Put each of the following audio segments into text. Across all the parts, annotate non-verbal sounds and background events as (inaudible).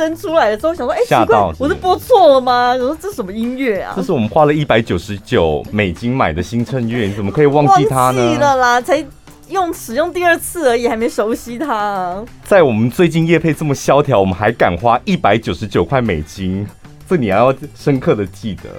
声出来了之后，想说，哎、欸，吓到是是，我是播错了吗？我说这什么音乐啊？这是我们花了一百九十九美金买的新衬乐，你怎么可以忘记它呢？忘记了啦，才用使用第二次而已，还没熟悉它、啊。在我们最近业配这么萧条，我们还敢花一百九十九块美金，这你还要深刻的记得。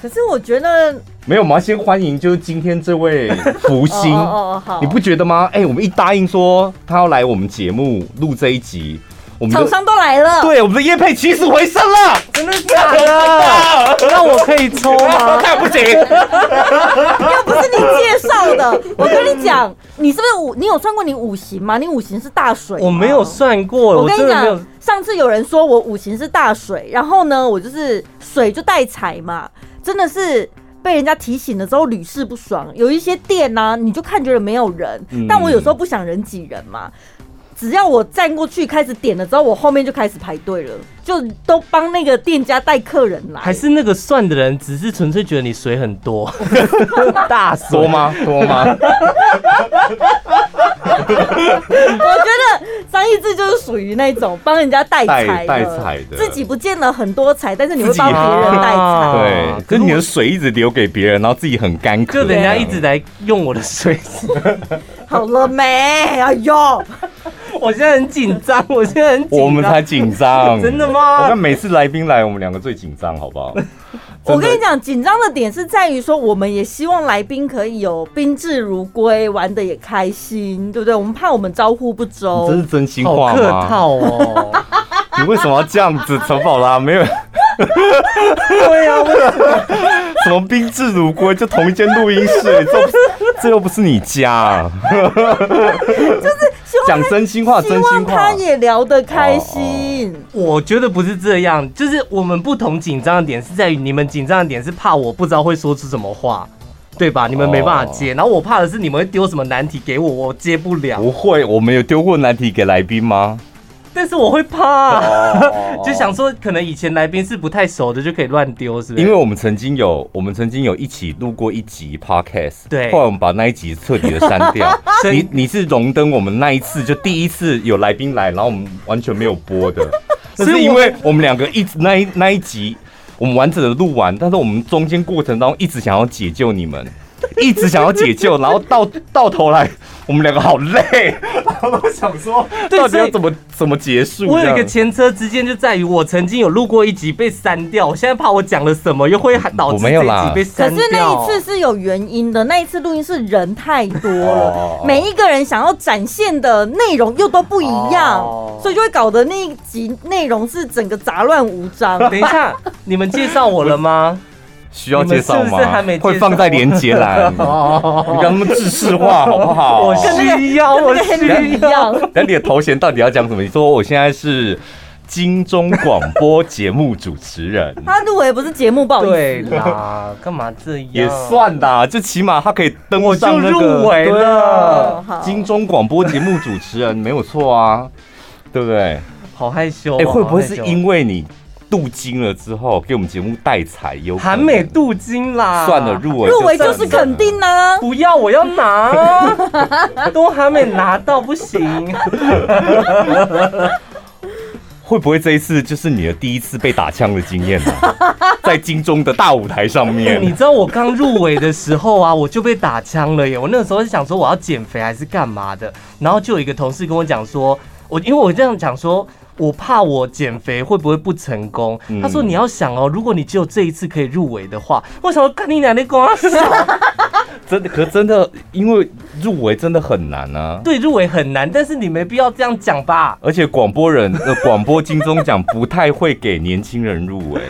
可是我觉得没有，我们要先欢迎就是今天这位福星 (laughs) 哦，哦，哦好，你不觉得吗？哎、欸，我们一答应说他要来我们节目录这一集，我们厂商都来了，对，我们的业配起死回生了，真的假的？(laughs) 那我可以抽吗？看不行，(laughs) 又不是你介绍的。我跟你讲，你是不是五？你有算过你五行吗？你五行是大水，我没有算过。我跟你讲，上次有人说我五行是大水，然后呢，我就是水就带财嘛。真的是被人家提醒了之后屡试不爽，有一些店呢、啊，你就看觉得没有人，嗯、但我有时候不想人挤人嘛，只要我站过去开始点了之后，我后面就开始排队了，就都帮那个店家带客人来。还是那个算的人只是纯粹觉得你水很多，(laughs) 大水多吗？多吗？我觉得张一智就是属于那种帮人家带财带财的，自己不见了很多财，但是你会帮别人带财。对，可是你的水一直留给别人，然后自己很干渴，就人家一直来用我的水。好了没？哎呦，(laughs) 我现在很紧张，我现在很紧张，我们才紧张，(laughs) 真的吗？我看每次来宾来，我们两个最紧张，好不好？(laughs) 我跟你讲，紧张的点是在于说，我们也希望来宾可以有宾至如归，玩的也开心，对不对？我们怕我们招呼不周。这是真心话吗？客套哦。(laughs) 你为什么要这样子？陈宝拉没有。对呀、啊，为什么？什么宾至如归？就同一间录音室，这这又不是你家、啊。(laughs) 就是。(laughs) 讲真心话，真心话，他也聊得开心。我觉得不是这样，就是我们不同紧张的点是在于，你们紧张的点是怕我不知道会说出什么话，对吧？你们没办法接，然后我怕的是你们会丢什么难题给我，我接不了。不会，我们有丢过难题给来宾吗？但是我会怕，(laughs) 就想说，可能以前来宾是不太熟的，就可以乱丢，是不是？因为我们曾经有，我们曾经有一起录过一集 podcast，对，后来我们把那一集彻底的删掉。(laughs) 你你是荣登我们那一次就第一次有来宾来，然后我们完全没有播的，(laughs) 那是因为我们两个一直那一那一集我们完整的录完，但是我们中间过程当中一直想要解救你们。(laughs) 一直想要解救，然后到到头来，我们两个好累，然后都想说，(laughs) 到底要怎么怎么结束？我有一个前车之鉴，就在于我曾经有录过一集被删掉，我现在怕我讲了什么又会导致这一集被删掉。可是那一次是有原因的，那一次录音是人太多了，每一个人想要展现的内容又都不一样，所以就会搞得那一集内容是整个杂乱无章。等一下，你们介绍我了吗？需要介绍吗？是是还没会放在连接栏。(laughs) 你刚那么制式化好不好？我需要，我需要。那你的头衔到底要讲什么？你说我现在是金钟广播节目主持人。他入围不是节目，不好意思。对啦，干嘛这样？也算啦，就起码他可以登上那个入围了。金钟广播节目主持人没有错啊，对不对？好害羞。哎，会不会是因为你？镀金了之后，给我们节目带彩，有韩美镀金啦。算了，入围入围就是肯定呢。不要，我要拿，(laughs) 都还没拿到，不行。(laughs) 会不会这一次就是你的第一次被打枪的经验呢？(laughs) 在金钟的大舞台上面，你知道我刚入围的时候啊，我就被打枪了耶。我那个时候是想说我要减肥还是干嘛的，然后就有一个同事跟我讲说，我因为我这样讲说。我怕我减肥会不会不成功？他说你要想哦，如果你只有这一次可以入围的话，为什么跟你奶奶光？(laughs) 真的，可真的，因为入围真的很难啊。对，入围很难，但是你没必要这样讲吧。而且广播人呃，广播金钟奖不太会给年轻人入围。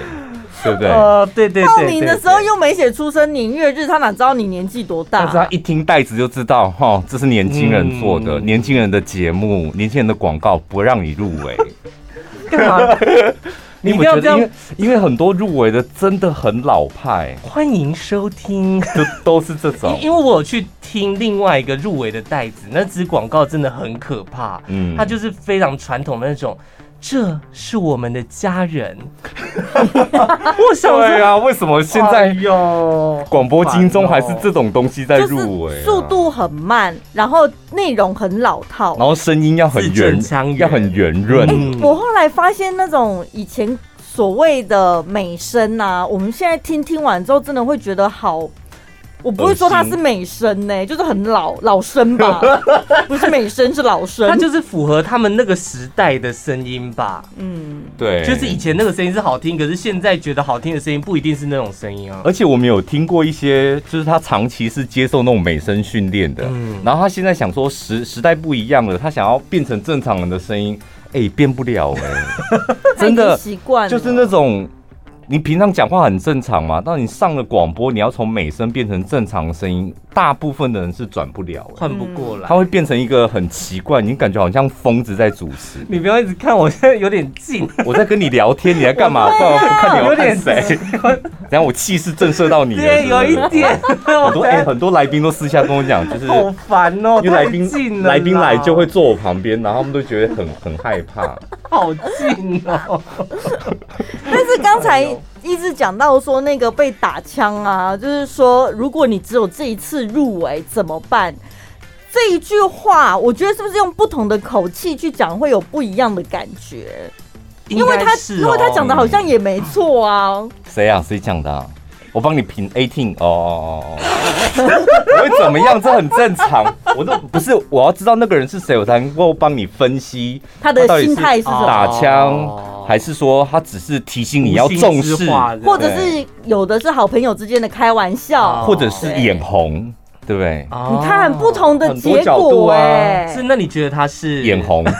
对不对？呃，对对对，报名的时候又没写出生年月日，他哪知道你年纪多大？但是他一听袋子就知道，哈，这是年轻人做的，嗯、年轻人的节目，年轻人的广告，不让你入围。干嘛？(laughs) 你不要这样，因为很多入围的真的很老派。欢迎收听，都都是这种。(laughs) 因为我去听另外一个入围的袋子，那支广告真的很可怕。嗯，它就是非常传统的那种。这是我们的家人。(laughs) 我想对啊，为什么现在哟广播金钟还是这种东西在入围、啊？速度很慢，然后内容很老套，然后声音要很圆，要很圆润、欸。我后来发现那种以前所谓的美声啊，我们现在听听完之后，真的会觉得好。我不会说他是美声呢，就是很老老生吧，(laughs) 不是美声是老生，他就是符合他们那个时代的声音吧。嗯，对，就是以前那个声音是好听，可是现在觉得好听的声音不一定是那种声音啊。而且我们有听过一些，就是他长期是接受那种美声训练的，嗯，然后他现在想说时时代不一样了，他想要变成正常人的声音，哎、欸，变不了哎、(laughs) 欸，真的习惯，就是那种。你平常讲话很正常嘛？当你上了广播，你要从美声变成正常的声音，大部分的人是转不了，换不过来。他会变成一个很奇怪，你感觉好像疯子在主持。你不要一直看，我现在有点近，我在跟你聊天，你在干嘛？(laughs) 不看你有点谁？等下我气势震慑到你了，对，有一点。很多很多来宾都私下跟我讲，就是好烦哦，因为来宾来宾来就会坐我旁边，然后他们都觉得很很害怕。好近哦！(laughs) 但是刚才一直讲到说那个被打枪啊，就是说如果你只有这一次入围怎么办？这一句话，我觉得是不是用不同的口气去讲会有不一样的感觉？因为他因为他讲的好像也没错啊。谁啊？谁讲的啊？我帮你评 eighteen 哦哦哦，(laughs) 会怎么样？这很正常。我都不是，我要知道那个人是谁，我才能够帮你分析。他的心态是什么。打枪，还是说他只是提醒你要重视，或者是有的是好朋友之间的开玩笑，或者是眼红，对不对？你看不同的结果，哎，是那你觉得他是？眼红？(laughs)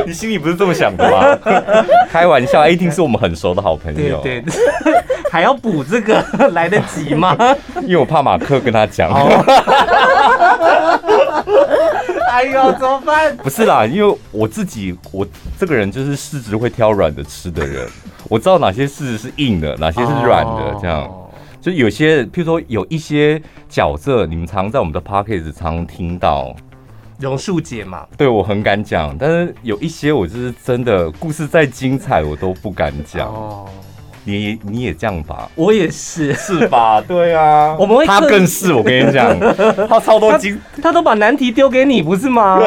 (laughs) 你心里不是这么想的吗？(laughs) 开玩笑一定是我们很熟的好朋友。对，(laughs) 还要补这个来得及吗？因为我怕马克跟他讲。哎呦，怎么办？不是啦，因为我自己，我这个人就是柿子会挑软的吃的人。我知道哪些柿子是硬的，哪些是软的，这样。就有些，譬如说有一些角色，你们常在我们的 podcast 常听到。榕树姐嘛，对，我很敢讲，但是有一些我就是真的故事再精彩，我都不敢讲。哦，你你也这样吧？我也是，是吧？(laughs) 对啊，我们会他更是，我跟你讲，(laughs) 他超多精，他都把难题丢给你，不是吗？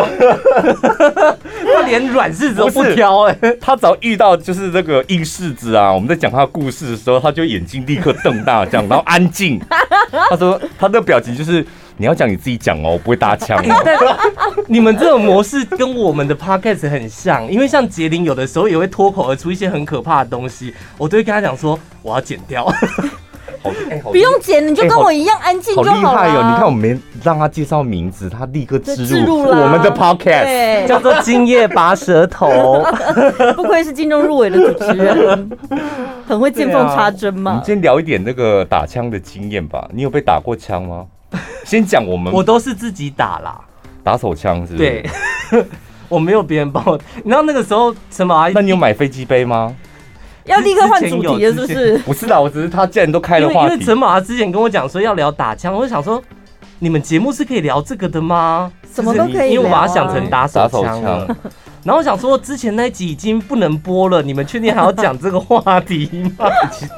他连软柿子都不挑，哎，他只要遇到就是这个硬柿子啊，我们在讲他的故事的时候，他就眼睛立刻瞪大，这样，然后安静。(laughs) 他说他的表情就是。你要讲你自己讲哦，我不会搭腔。但 (laughs) 你们这种模式跟我们的 podcast 很像，因为像杰林有的时候也会脱口而出一些很可怕的东西，我都会跟他讲说我要剪掉。(laughs) 好，欸、好不用剪，你就跟我一样安静就好了。好厉害哦！你看我没让他介绍名字，他立刻植入我们的 podcast，叫做《今夜拔舌头》。(laughs) 不愧是金钟入围的主持人，很会见缝插针嘛。我们今天聊一点那个打枪的经验吧。你有被打过枪吗？(laughs) 先讲我们，我都是自己打啦，打手枪是不是？对，(laughs) 我没有别人帮我。你知道那个时候什么啊？那你有买飞机杯吗？要立刻换主题了，是不是？不是啦，我只是他既然都开了话题。因为陈马他之前跟我讲说要聊打枪，我就想说，你们节目是可以聊这个的吗？什么都可以聊，因为我把它想成打手枪了。然后我想说，之前那一集已经不能播了，你们确定还要讲这个话题吗？其实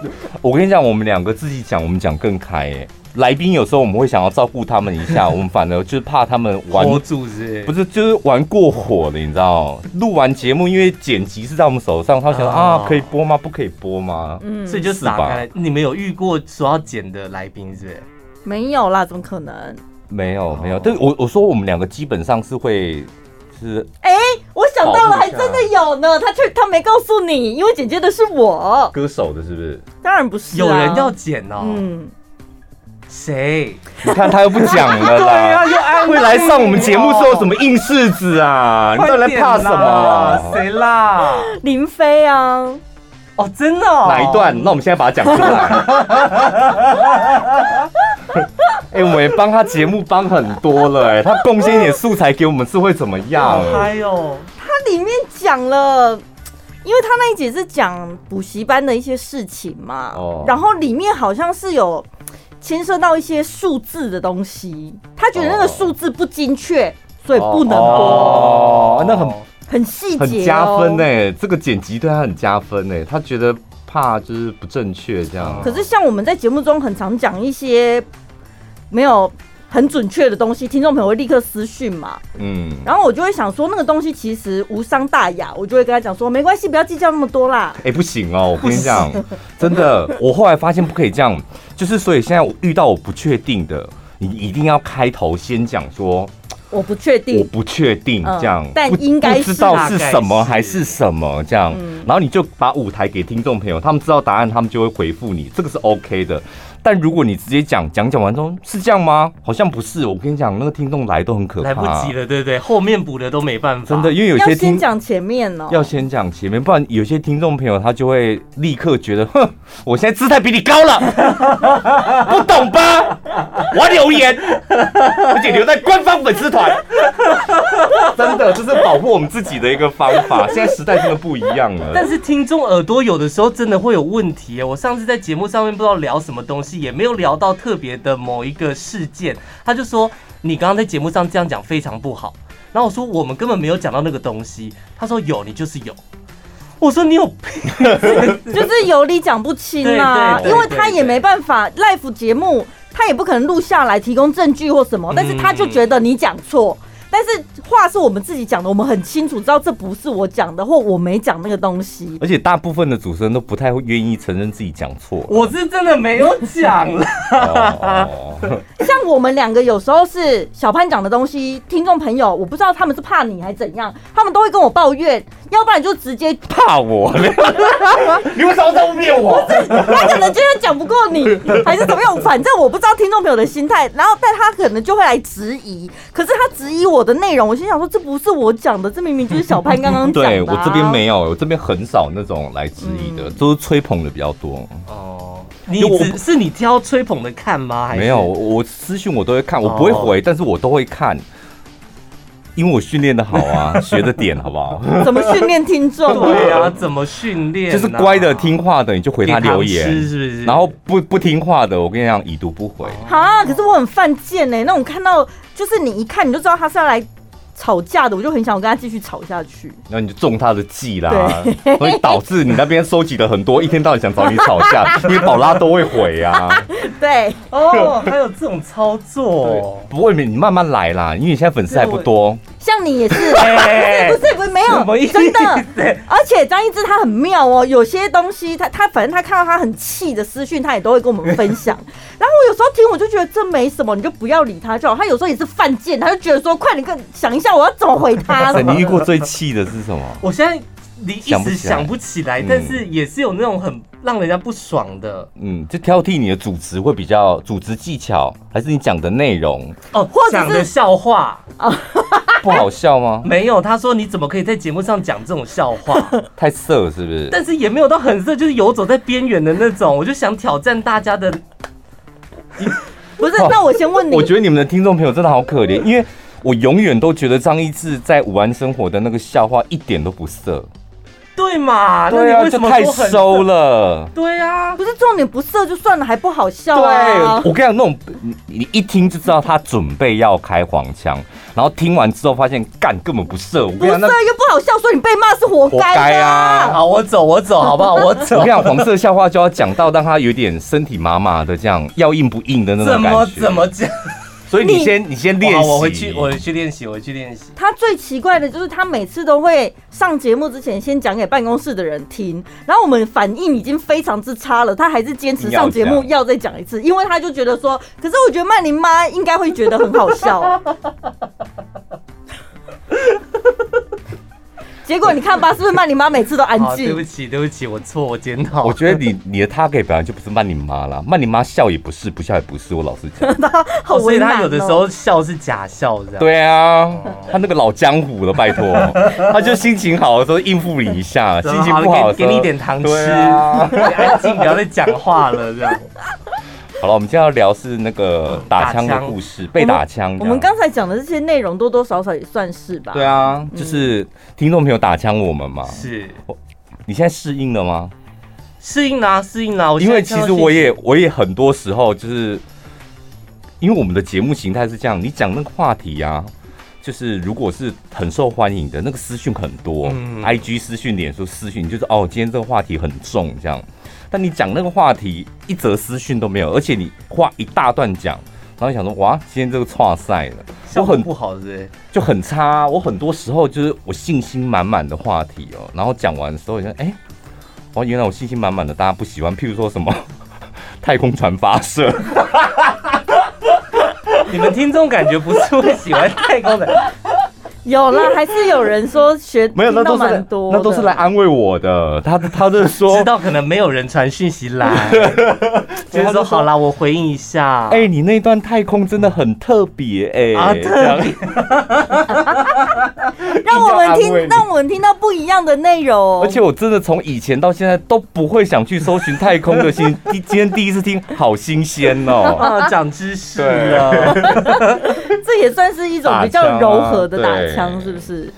我跟你讲，我们两个自己讲，我们讲更开耶。来宾有时候我们会想要照顾他们一下，(laughs) 我们反而就是怕他们玩火组织，不是就是玩过火的，你知道？录完节目，因为剪辑是在我们手上，他想说啊，可以播吗？不可以播吗？嗯，所以就打开。你们有遇过说要剪的来宾是不是？没有啦，怎么可能？没有没有，但我我说我们两个基本上是会是。哎，我想到了，还真的有呢。他却他没告诉你，因为剪接的是我，歌手的是不是？当然不是，有人要剪哦。嗯。谁？你看他又不讲了啦。(laughs) 对啊，又安会来上我们节目是有什么硬柿子啊？你到底在怕什么？谁啦？林飞啊！哦，真的？哪一段？那我们现在把它讲出来。(laughs) 哎，我们也帮他节目帮很多了，哎，他贡献一点素材给我们是会怎么样？嗨哦，他里面讲了，因为他那一集是讲补习班的一些事情嘛，哦，然后里面好像是有。牵涉到一些数字的东西，他觉得那个数字不精确，所以不能播。哦，那很很细节、哦，很加分呢。这个剪辑对他很加分呢。他觉得怕就是不正确这样。可是像我们在节目中很常讲一些没有。很准确的东西，听众朋友会立刻私讯嘛，嗯，然后我就会想说，那个东西其实无伤大雅，我就会跟他讲说，没关系，不要计较那么多啦。哎、欸，不行哦，我跟你讲，真的，我后来发现不可以这样，就是所以现在我遇到我不确定的，你一定要开头先讲说，我不确定，我不确定这样，嗯、但应该不知道是什么还是什么这样，然后你就把舞台给听众朋友，他们知道答案，他们就会回复你，这个是 OK 的。但如果你直接讲讲讲完之后是这样吗？好像不是。我跟你讲，那个听众来都很可怕，来不及了，对不对？后面补的都没办法。真的，因为有些听讲前面哦，要先讲前面，不然有些听众朋友他就会立刻觉得，(laughs) 哼，我现在姿态比你高了，(laughs) 不懂吧？我要留言，而且留在官方粉丝团。真的，这是保护我们自己的一个方法。现在时代真的不一样了。但是听众耳朵有的时候真的会有问题。我上次在节目上面不知道聊什么东西。也没有聊到特别的某一个事件，他就说你刚刚在节目上这样讲非常不好。然后我说我们根本没有讲到那个东西。他说有，你就是有。(laughs) 我说你有病，(laughs) 就是有理讲不清啊，因为他也没办法 live 节目，他也不可能录下来提供证据或什么，但是他就觉得你讲错。但是话是我们自己讲的，我们很清楚知道这不是我讲的，或我没讲那个东西。而且大部分的主持人都不太会愿意承认自己讲错。我是真的没有讲了。像我们两个有时候是小潘讲的东西，听众朋友我不知道他们是怕你还是怎样，他们都会跟我抱怨，要不然就直接怕我。(laughs) 你为什么在污蔑我？他可能今天讲不过你，还是怎么样？反正我不知道听众朋友的心态。然后，但他可能就会来质疑。可是他质疑我。我的内容，我心想说，这不是我讲的，这明明就是小潘刚刚讲的。(laughs) 对，我这边没有，我这边很少那种来质疑的，都是吹捧的比较多。哦，你只是你挑吹捧的看吗？还是？没有，我私讯我都会看，我不会回，但是我都会看，因为我训练的好啊，(laughs) 学的点好不好？怎么训练听众？(laughs) 对啊，怎么训练？就是乖的听话的，你就回他留言，是不是？然后不不听话的，我跟你讲，已读不回。啊，可是我很犯贱呢，那种看到。就是你一看你就知道他是要来吵架的，我就很想我跟他继续吵下去。那你就中他的计啦，所以导致你那边收集了很多，(laughs) 一天到晚想找你吵架，因为宝拉都会回啊。(laughs) 对，哦，还有这种操作，不会，你慢慢来啦，因为你现在粉丝还不多。像你也是，(laughs) 不是不是不是没有，真的。而且张一之他很妙哦，有些东西他他反正他看到他很气的私讯，他也都会跟我们分享。然后我有时候听我就觉得这没什么，你就不要理他就好。他有时候也是犯贱，他就觉得说快点跟想一下我要怎么回他。(laughs) 你遇过最气的是什么？我现在你一时想不起来，但是也是有那种很让人家不爽的。嗯，就挑剔你的主持会比较主持技巧，还是你讲的内容哦，或者讲的笑话啊。(laughs) 不好笑吗？(laughs) 没有，他说你怎么可以在节目上讲这种笑话？太色是不是？但是也没有到很色，就是游走在边缘的那种。我就想挑战大家的，不是？那我先问你，我觉得你们的听众朋友真的好可怜，因为我永远都觉得张一智在武安生活的那个笑话一点都不色。对嘛？对啊，就太收了。对啊，不是重点不色就算了，还不好笑啊！对，我跟你讲，那种你一听就知道他准备要开黄腔，然后听完之后发现干根本不色。我跟你讲，不色又不好笑，所以你被骂是活该啊！好，我走，我走，好不好？我走。我跟你讲，黄色笑话就要讲到让他有点身体麻麻的，这样要硬不硬的那种感觉。怎么怎么讲？所以你先，你，你先练习。我回去，我回去练习，我回去练习。他最奇怪的就是，他每次都会上节目之前先讲给办公室的人听，然后我们反应已经非常之差了，他还是坚持上节目要再讲一次，因为他就觉得说，可是我觉得曼玲妈应该会觉得很好笑。结果你看吧，是不是曼你妈每次都安静？(laughs) 对不起，对不起，我错，我检讨。我觉得你你的 target 本来就不是曼你妈啦，曼你妈笑也不是，不笑也不是。我老实讲，(laughs) 他好为难、喔、所以他有的时候笑是假笑，这样。对啊，哦、他那个老江湖了，拜托，(laughs) 他就心情好的时候应付你一下，心情不好的时候给，给你一点糖吃，啊、安静，不要再讲话了，这样。好了，我们今天要聊是那个打枪的故事，被打枪。我们刚才讲的这些内容多多少少也算是吧。对啊，就是听众朋友打枪我们嘛。是，你现在适应了吗？适应啦，适应啦。因为其实我也我也很多时候就是，因为我们的节目形态是这样，你讲那个话题呀，就是如果是很受欢迎的那个私讯很多、嗯、，IG 私讯、脸书私讯，就是哦，今天这个话题很重这样。但你讲那个话题一则私讯都没有，而且你话一大段讲，然后想说哇，今天这个挫赛了，我很不好，是就很差、啊。我很多时候就是我信心满满的话题哦，然后讲完的时候，你说哎，哦，原来我信心满满的，大家不喜欢。譬如说什么 (laughs) 太空船发射。你们听众感觉不是会喜欢太空的？有啦，还是有人说学没有，那都是那都是来安慰我的。他他就是说，知道可能没有人传讯息来，(laughs) 就是说好啦，我回应一下。哎、欸，你那段太空真的很特别哎、欸，啊，特别。(laughs) 让我们听，让我们听到不一样的内容。而且我真的从以前到现在都不会想去搜寻太空的信，(laughs) 今天第一次听，好新鲜哦！啊，长知识了。这也算是一种比较柔和的打枪，是不是？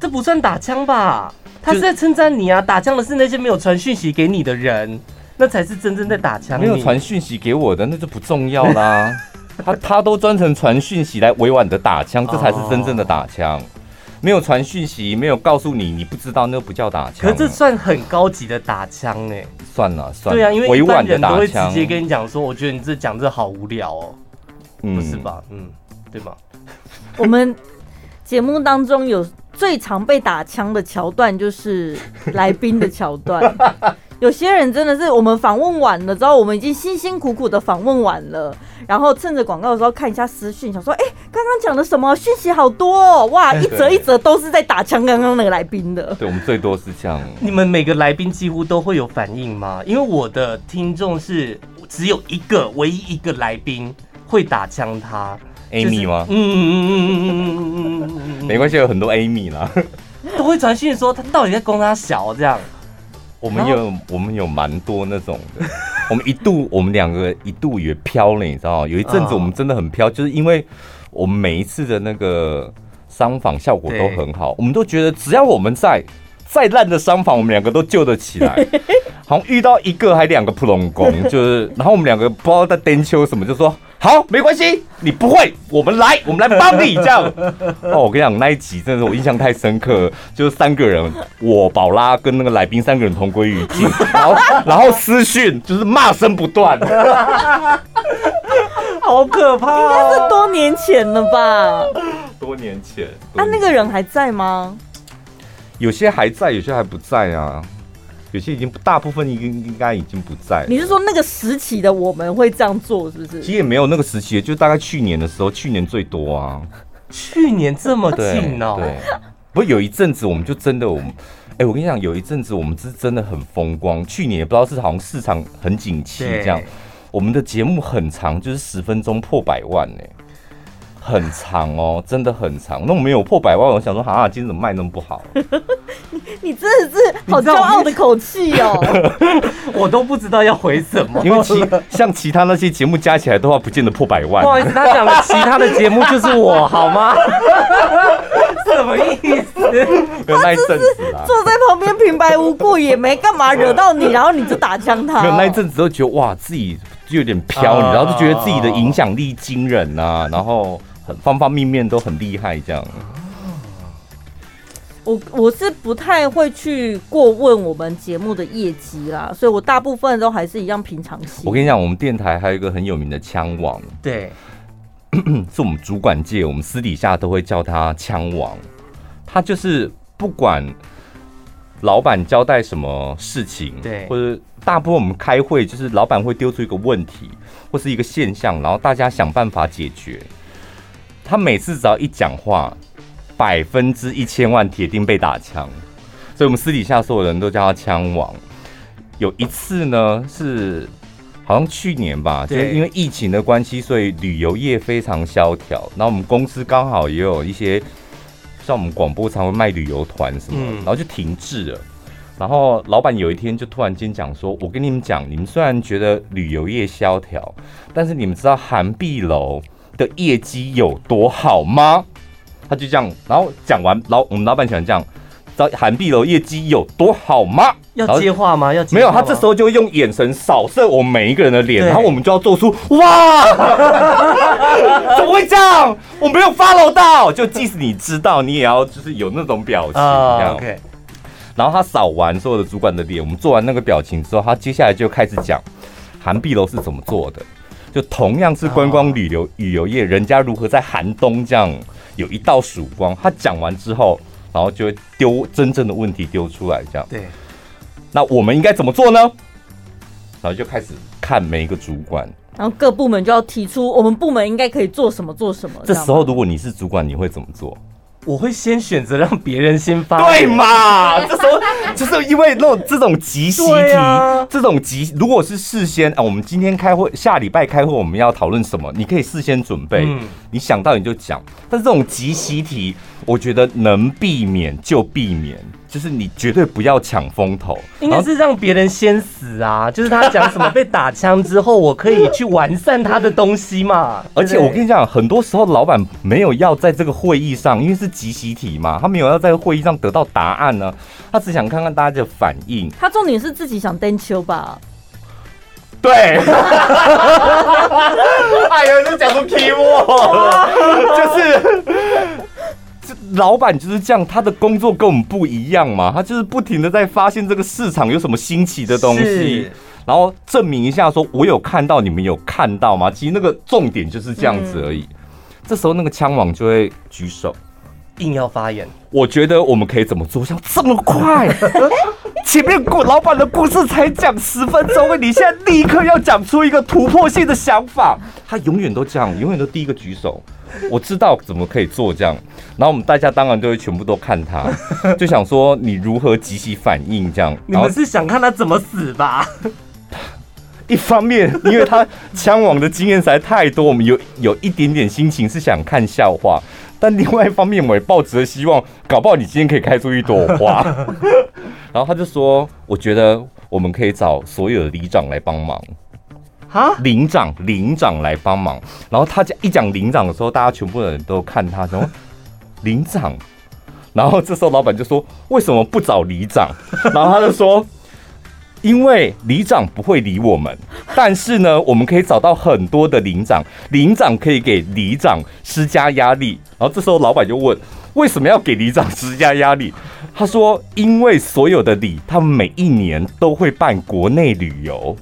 这不算打枪吧？他是在称赞你啊！打枪的是那些没有传讯息给你的人，那才是真正在打枪。没有传讯息给我的，那就不重要啦。(laughs) 他他都专程传讯息来委婉的打枪，这才是真正的打枪。没有传讯息，没有告诉你，你不知道，那不叫打枪。可是这算很高级的打枪哎。算了算了，对啊，因为一般人都会直接跟你讲说，我觉得你这讲这好无聊哦，不是吧？嗯，对吧？(laughs) 我们节目当中有最常被打枪的桥段，就是 (laughs) 来宾的桥段。有些人真的是我们访问完了之后，我们已经辛辛苦苦的访问完了，然后趁着广告的时候看一下私讯，想说：哎、欸，刚刚讲的什么讯息好多哦，哇，(laughs) 一则一则都是在打枪刚刚那个来宾的。对，我们最多是这样。你们每个来宾几乎都会有反应吗？因为我的听众是只有一个，唯一一个来宾会打枪，他 Amy 吗？嗯嗯嗯嗯嗯嗯嗯嗯，(laughs) 没关系，有很多 Amy 啦，(laughs) 都会传讯说他到底在攻他小这样。我们有我们有蛮多那种的，(laughs) 我们一度我们两个一度也飘了，你知道吗？有一阵子我们真的很飘，就是因为我们每一次的那个商访效果都很好，我们都觉得只要我们在，再烂的商访我们两个都救得起来。好像遇到一个还两个普通工，就是然后我们两个不知道在颠秋什么，就说。好，没关系，你不会，我们来，我们来帮你这样。哦，我跟你讲，那一集真的是我印象太深刻，就是三个人，我宝拉跟那个来宾三个人同归于尽，然后然后私讯就是骂声不断，好可怕，应该是多年前了吧？多年前，啊，那个人还在吗？有些还在，有些还不在啊。有些已经大部分应应该已经不在了。你是说那个时期的我们会这样做，是不是？其实也没有那个时期，就大概去年的时候，去年最多啊。去年这么近哦。对，不过有一阵子我们就真的，我们哎，我跟你讲，有一阵子我们是真的很风光。去年也不知道是好像市场很景气这样，我们的节目很长，就是十分钟破百万呢。很长哦，真的很长。那我们有破百万，我想说，啊，今天怎么卖那么不好？你 (laughs) 你真的是好骄傲的口气哦！(laughs) 我都不知道要回什么，因为其像其他那些节目加起来的话，不见得破百万。不好意思，他讲的其他的节目就是我，好吗？(laughs) 什么意思？他只是坐在旁边平白无故，也没干嘛惹到你，然后你就打枪他。没有那一阵子都觉得哇，自己就有点飘，你知道，就觉得自己的影响力惊人啊，然后。方方面面都很厉害，这样。我我是不太会去过问我们节目的业绩啦，所以我大部分都还是一样平常心。我跟你讲，我们电台还有一个很有名的枪王，对，(clears throat) 是我们主管界，我们私底下都会叫他枪王。他就是不管老板交代什么事情，对，或者大部分我们开会，就是老板会丢出一个问题或是一个现象，然后大家想办法解决。他每次只要一讲话，百分之一千万铁定被打枪，所以我们私底下所有人都叫他枪王。有一次呢，是好像去年吧，就是因为疫情的关系，所以旅游业非常萧条。然后我们公司刚好也有一些，像我们广播常会卖旅游团什么，然后就停滞了。然后老板有一天就突然间讲说：“我跟你们讲，你们虽然觉得旅游业萧条，但是你们知道韩碧楼。”的业绩有多好吗？他就这样，然后讲完，老我们老板喜欢这样，找韩碧楼业绩有多好吗？要接话吗？要接？没有，他这时候就会用眼神扫射我们每一个人的脸，然后我们就要做出哇，(laughs) 怎么会这样？我没有 follow 到，就即使你知道，你也要就是有那种表情。Oh, OK。然后他扫完所有的主管的脸，我们做完那个表情之后，他接下来就开始讲韩碧楼是怎么做的，就同样是观光旅游旅游业，人家如何在寒冬这样有一道曙光。他讲完之后，然后就会丢真正的问题丢出来，这样。对。那我们应该怎么做呢？然后就开始看每一个主管，然后各部门就要提出我们部门应该可以做什么做什么。这时候如果你是主管，你会怎么做？我会先选择让别人先发，对嘛？(laughs) 这时候就是因为那种这种即席题，啊、这种即如果是事先啊，我们今天开会，下礼拜开会我们要讨论什么？你可以事先准备，嗯、你想到你就讲。但是这种即席题，我觉得能避免就避免。就是你绝对不要抢风头，应该是让别人先死啊！(laughs) 就是他讲什么被打枪之后，我可以去完善他的东西嘛。而且我跟你讲，很多时候老板没有要在这个会议上，因为是集习题嘛，他没有要在会议上得到答案呢，他只想看看大家的反应。他重点是自己想登秋吧？对，(laughs) 哎呀，就讲出 key word，(laughs) 就是。老板就是这样，他的工作跟我们不一样嘛，他就是不停的在发现这个市场有什么新奇的东西，然后证明一下说，我有看到，你们有看到吗？其实那个重点就是这样子而已。嗯、这时候那个枪王就会举手，硬要发言。我觉得我们可以怎么做？像这么快？(laughs) 前面故老板的故事才讲十分钟，你现在立刻要讲出一个突破性的想法。他永远都这样，永远都第一个举手。我知道怎么可以做这样，然后我们大家当然都会全部都看他，(laughs) 就想说你如何即时反应这样。你们是想看他怎么死吧？(laughs) 一方面，因为他枪王的经验实在太多，我们有有一点点心情是想看笑话，但另外一方面，我也抱着希望，搞不好你今天可以开出一朵花。(laughs) 然后他就说：“我觉得我们可以找所有的里长来帮忙。”啊，领长，领长来帮忙。然后他讲一讲领长的时候，大家全部人都看他，说领长。然后这时候老板就说：“为什么不找里长？” (laughs) 然后他就说：“因为里长不会理我们，但是呢，我们可以找到很多的领长，领长可以给里长施加压力。”然后这时候老板就问：“为什么要给里长施加压力？”他说：“因为所有的里，他们每一年都会办国内旅游。”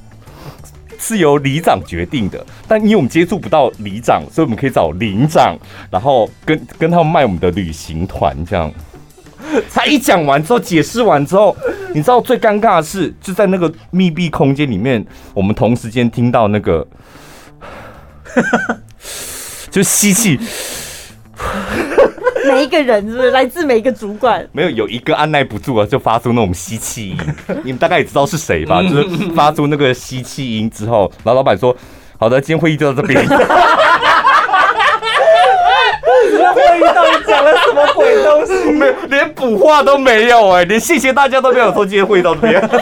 是由里长决定的，但因为我们接触不到里长，所以我们可以找领长，然后跟跟他们卖我们的旅行团这样。(laughs) 他一讲完之后，解释完之后，你知道最尴尬的是，就在那个密闭空间里面，我们同时间听到那个，(laughs) 就吸气。每一个人是不是来自每一个主管？没有，有一个按捺不住了，就发出那种吸气音。你们大概也知道是谁吧？(laughs) 就是发出那个吸气音之后，然后老板说：“好的，今天会议就到这边。”会议到底讲了什么鬼东西？没有，连补话都没有哎、欸，连谢谢大家都没有说。今天会议到这边，(laughs) 没有任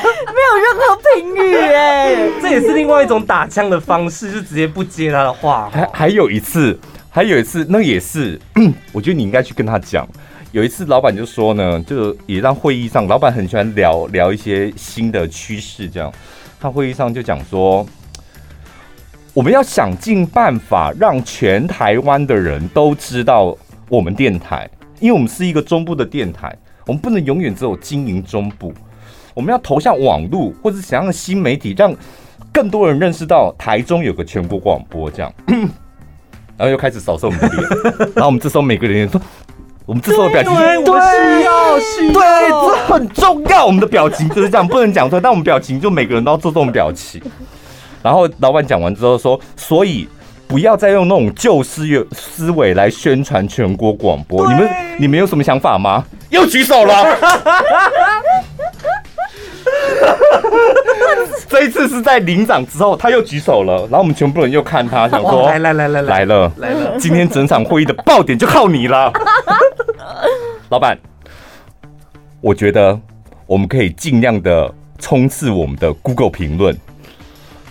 何评语哎，这也是另外一种打枪的方式，就直接不接他的话。还还有一次。还有一次，那也是，(clears throat) 我觉得你应该去跟他讲。有一次，老板就说呢，就也让会议上，老板很喜欢聊聊一些新的趋势，这样。他会议上就讲说，我们要想尽办法让全台湾的人都知道我们电台，因为我们是一个中部的电台，我们不能永远只有经营中部，我们要投向网络或者想让新媒体，让更多人认识到台中有个全国广播这样。然后又开始扫射我们的脸，(laughs) 然后我们这时候每个人也说，我们这时候的表情对，对，需要，需要，对，这很重要。我们的表情就是这样，不能讲出来，但我们表情就每个人都要做这种表情。然后老板讲完之后说，所以不要再用那种旧思维思维来宣传全国广播。你们你们有什么想法吗？又举手了。(laughs) (laughs) 这一次是在领奖之后，他又举手了，然后我们全部人又看他，想说来来来来来。了。来了，今天整场会议的爆点就靠你了，(laughs) 老板，我觉得我们可以尽量的冲刺我们的 Google 评论，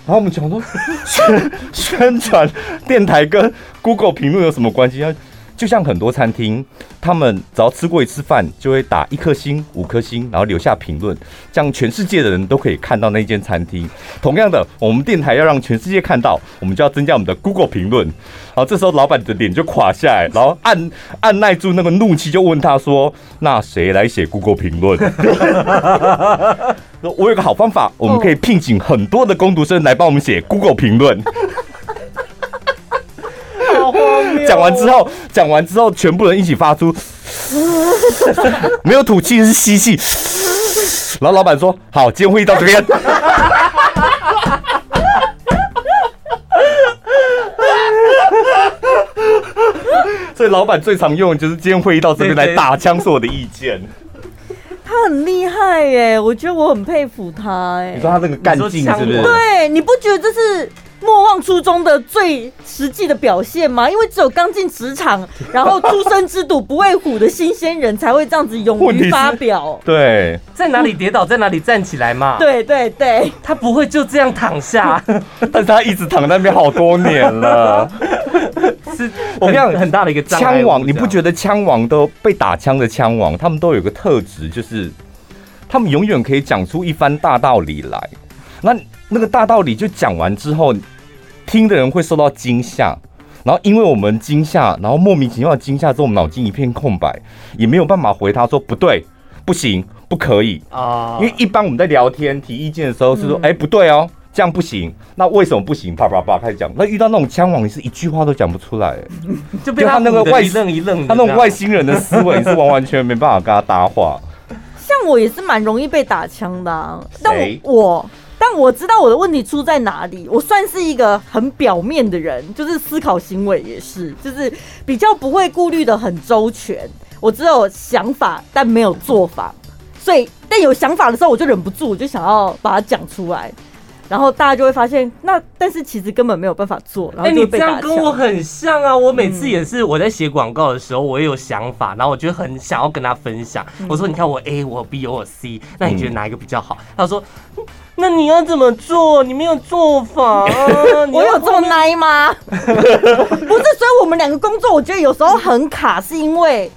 然后我们讲说宣宣传电台跟 Google 评论有什么关系？就像很多餐厅，他们只要吃过一次饭，就会打一颗星、五颗星，然后留下评论，这样全世界的人都可以看到那间餐厅。同样的，我们电台要让全世界看到，我们就要增加我们的 Google 评论。然后这时候老板的脸就垮下来，然后按按耐住那个怒气，就问他说：“那谁来写 Google 评论？” (laughs) 我有个好方法，我们可以聘请很多的工读生来帮我们写 Google 评论。(laughs) 讲完之后，讲完之后，全部人一起发出，(laughs) 没有吐气是吸气。然后老板说：“好，今天会议到这边。(laughs) ”所以老板最常用的就是今天会议到这边来打枪是我的意见。他很厉害耶，我觉得我很佩服他哎。你说他那个干劲是不是？对，你不觉得这是？莫忘初衷的最实际的表现吗？因为只有刚进职场，(laughs) 然后初生之犊不畏虎的新鲜人才会这样子勇于发表。对，在哪里跌倒在哪里站起来嘛。对对对，他不会就这样躺下，(laughs) 但是他一直躺在那边好多年了。(laughs) 是我跟你讲很大的一个枪王，你不觉得枪王都被打枪的枪王，他们都有个特质，就是他们永远可以讲出一番大道理来。那那个大道理就讲完之后，听的人会受到惊吓，然后因为我们惊吓，然后莫名其妙的惊吓之后，我们脑筋一片空白，也没有办法回他说不对、不行、不可以啊。因为一般我们在聊天提意见的时候是说，哎，不对哦，这样不行，那为什么不行？啪啪啪开始讲。那遇到那种枪王，你是一句话都讲不出来，(laughs) 就被他那个外一愣一愣，他那种外星人的思维你是完完全没办法跟他搭话。像我也是蛮容易被打枪的啊，但我。但我知道我的问题出在哪里。我算是一个很表面的人，就是思考行为也是，就是比较不会顾虑的很周全。我只有想法，但没有做法。所以，但有想法的时候，我就忍不住，我就想要把它讲出来。然后大家就会发现，那但是其实根本没有办法做。然后你这样跟我很像啊！我每次也是我在写广告的时候，我也有想法，然后我就很想要跟他分享。我说：“你看我 A，我 B，我 C，那你觉得哪一个比较好？”他说。(laughs) 那你要怎么做？你没有做法啊！(laughs) 我有这么奶吗？(laughs) 不是，所以我们两个工作，我觉得有时候很卡，是因为。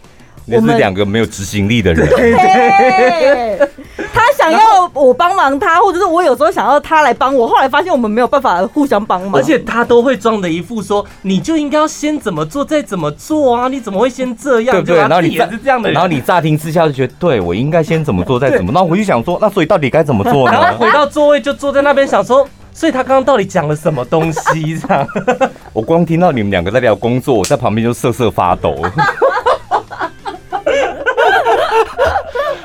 我们两个没有执行力的人。(laughs) 他想要我帮忙他，或者是我有时候想要他来帮我。后来发现我们没有办法互相帮忙，而且他都会装的一副说：“你就应该要先怎么做，再怎么做啊！你怎么会先这样？”对不对？然后你也是这样的，然后你乍听之下就觉得，对我应该先怎么做，再怎么。(laughs) 然后回去想说，那所以到底该怎么做呢？然后回到座位就坐在那边想说，所以他刚刚到底讲了什么东西？这样，(laughs) 我光听到你们两个在聊工作，我在旁边就瑟瑟发抖。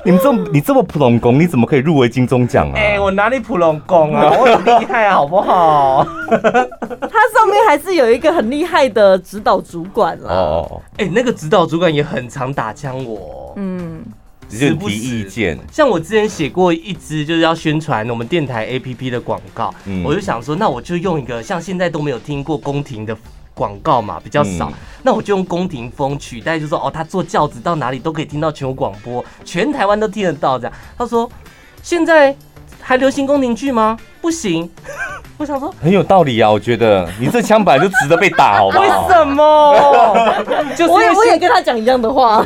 你们这么你这么普通工，你怎么可以入围金钟奖啊？哎、欸，我哪里普通工啊？(laughs) 我很厉害啊，好不好？他上面还是有一个很厉害的指导主管啊。哦，哎，那个指导主管也很常打枪我。嗯，直接提意见。像我之前写过一支就是要宣传我们电台 APP 的广告，嗯、我就想说，那我就用一个像现在都没有听过宫廷的。广告嘛比较少，嗯、那我就用宫廷风取代，就说哦，他坐轿子到哪里都可以听到全国广播，全台湾都听得到。这样，他说现在还流行宫廷剧吗？不行。(laughs) 我想说很有道理啊，我觉得你这枪本来就值得被打，好不好？(laughs) 为什么？(laughs) 就是我也我也跟他讲一样的话，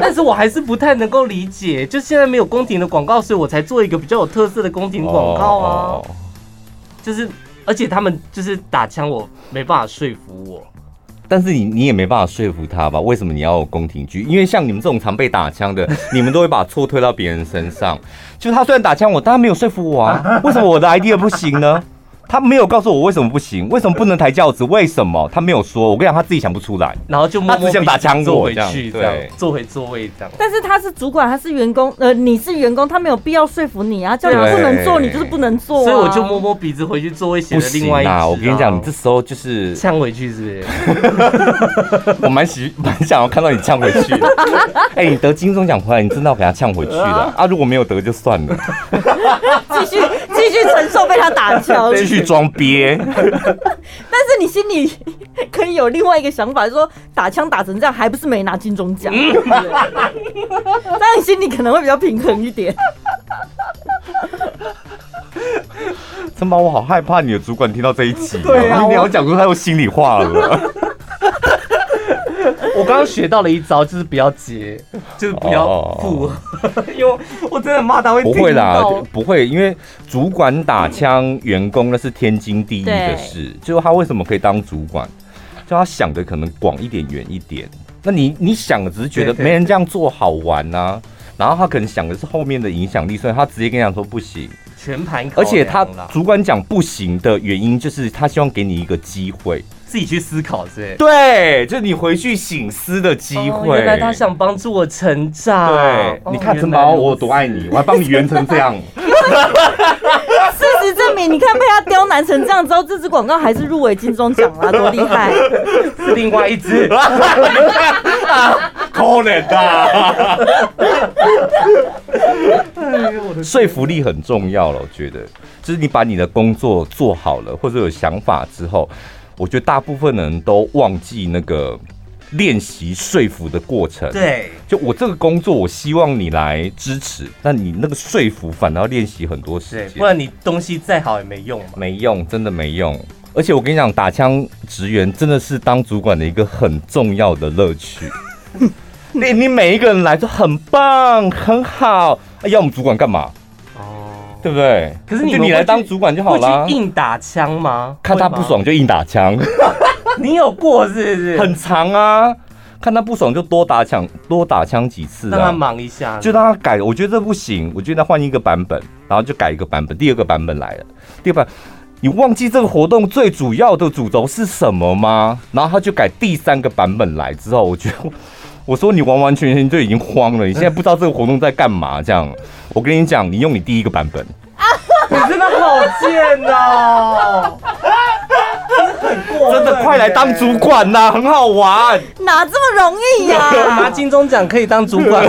但是我还是不太能够理解，就现在没有宫廷的广告，所以我才做一个比较有特色的宫廷广告啊，哦、就是。而且他们就是打枪，我没办法说服我。但是你你也没办法说服他吧？为什么你要宫廷剧？因为像你们这种常被打枪的，(laughs) 你们都会把错推到别人身上。就他虽然打枪我，但他没有说服我啊。为什么我的 idea 不行呢？他没有告诉我为什么不行，为什么不能抬轿子？为什么他没有说？我跟你讲，他自己想不出来，然后就默默他只想打枪坐回去，这样坐回座位这样。但是他是主管，他是员工，呃，你是员工，他没有必要说服你啊，叫你不能做，你就是不能做，啊。所以我就摸摸鼻子回去座位写了另外一支，啊。我跟你讲，你这时候就是呛回去，是不是？(laughs) 我蛮喜蛮想要看到你呛回去的。(laughs) 哎，欸，你得金钟奖回来，你真的要给他呛回去的啊，啊！如果没有得就算了，(laughs) 继续 (laughs) 继续承受被他打枪，继续装憋。(laughs) 但是你心里可以有另外一个想法，就是说打枪打成这样，还不是没拿金钟奖？(laughs) 但你心里可能会比较平衡一点。陈宝，我好害怕你的主管听到这一集，对啊，你要讲出他的心里话了。(laughs) 我刚刚刚学到了一招，就是不要接，就是不要附和，哦、(laughs) 因为我真的骂他会不会啦，不会，因为主管打枪员工那是天经地义的事。就是他为什么可以当主管，就他想的可能广一点、远一点。那你你想的只是觉得没人这样做好玩呐、啊，然后他可能想的是后面的影响力，所以他直接跟你讲说不行。全盘，而且他主管讲不行的原因，就是他希望给你一个机会，自己去思考，是？对，就你回去醒思的机会。哦、原来他想帮助我成长。对，哦、你看陈宝，我有多爱你，我还帮你圆成这样。(laughs) 事实证明，你看被他刁难成这样之后，这支广告还是入围金钟奖了，多厉害！是另外一支，可怜的。说服力很重要了，我觉得，就是你把你的工作做好了，或者有想法之后，我觉得大部分人都忘记那个练习说服的过程。对，就我这个工作，我希望你来支持，但你那个说服反倒要练习很多时间，不然你东西再好也没用，没用，真的没用。而且我跟你讲，打枪职员真的是当主管的一个很重要的乐趣。(laughs) 你你每一个人来都很棒，很好。要我们主管干嘛？哦，对不对？可是你你来当主管就好了。硬打枪吗？看他不爽就硬打枪。你有过是不是？(laughs) 很长啊，看他不爽就多打枪，多打枪几次，让他忙一下，就让他改。我觉得这不行，我觉得换一个版本，然后就改一个版本。第二个版本来了，第二版，你忘记这个活动最主要的主轴是什么吗？然后他就改第三个版本来之后，我觉得。我说你完完全全就已经慌了，你现在不知道这个活动在干嘛？这样，我跟你讲，你用你第一个版本，(laughs) 你真的好贱哦！真的快来当主管呐，很好玩，哪这么容易呀？拿金钟奖可以当主管，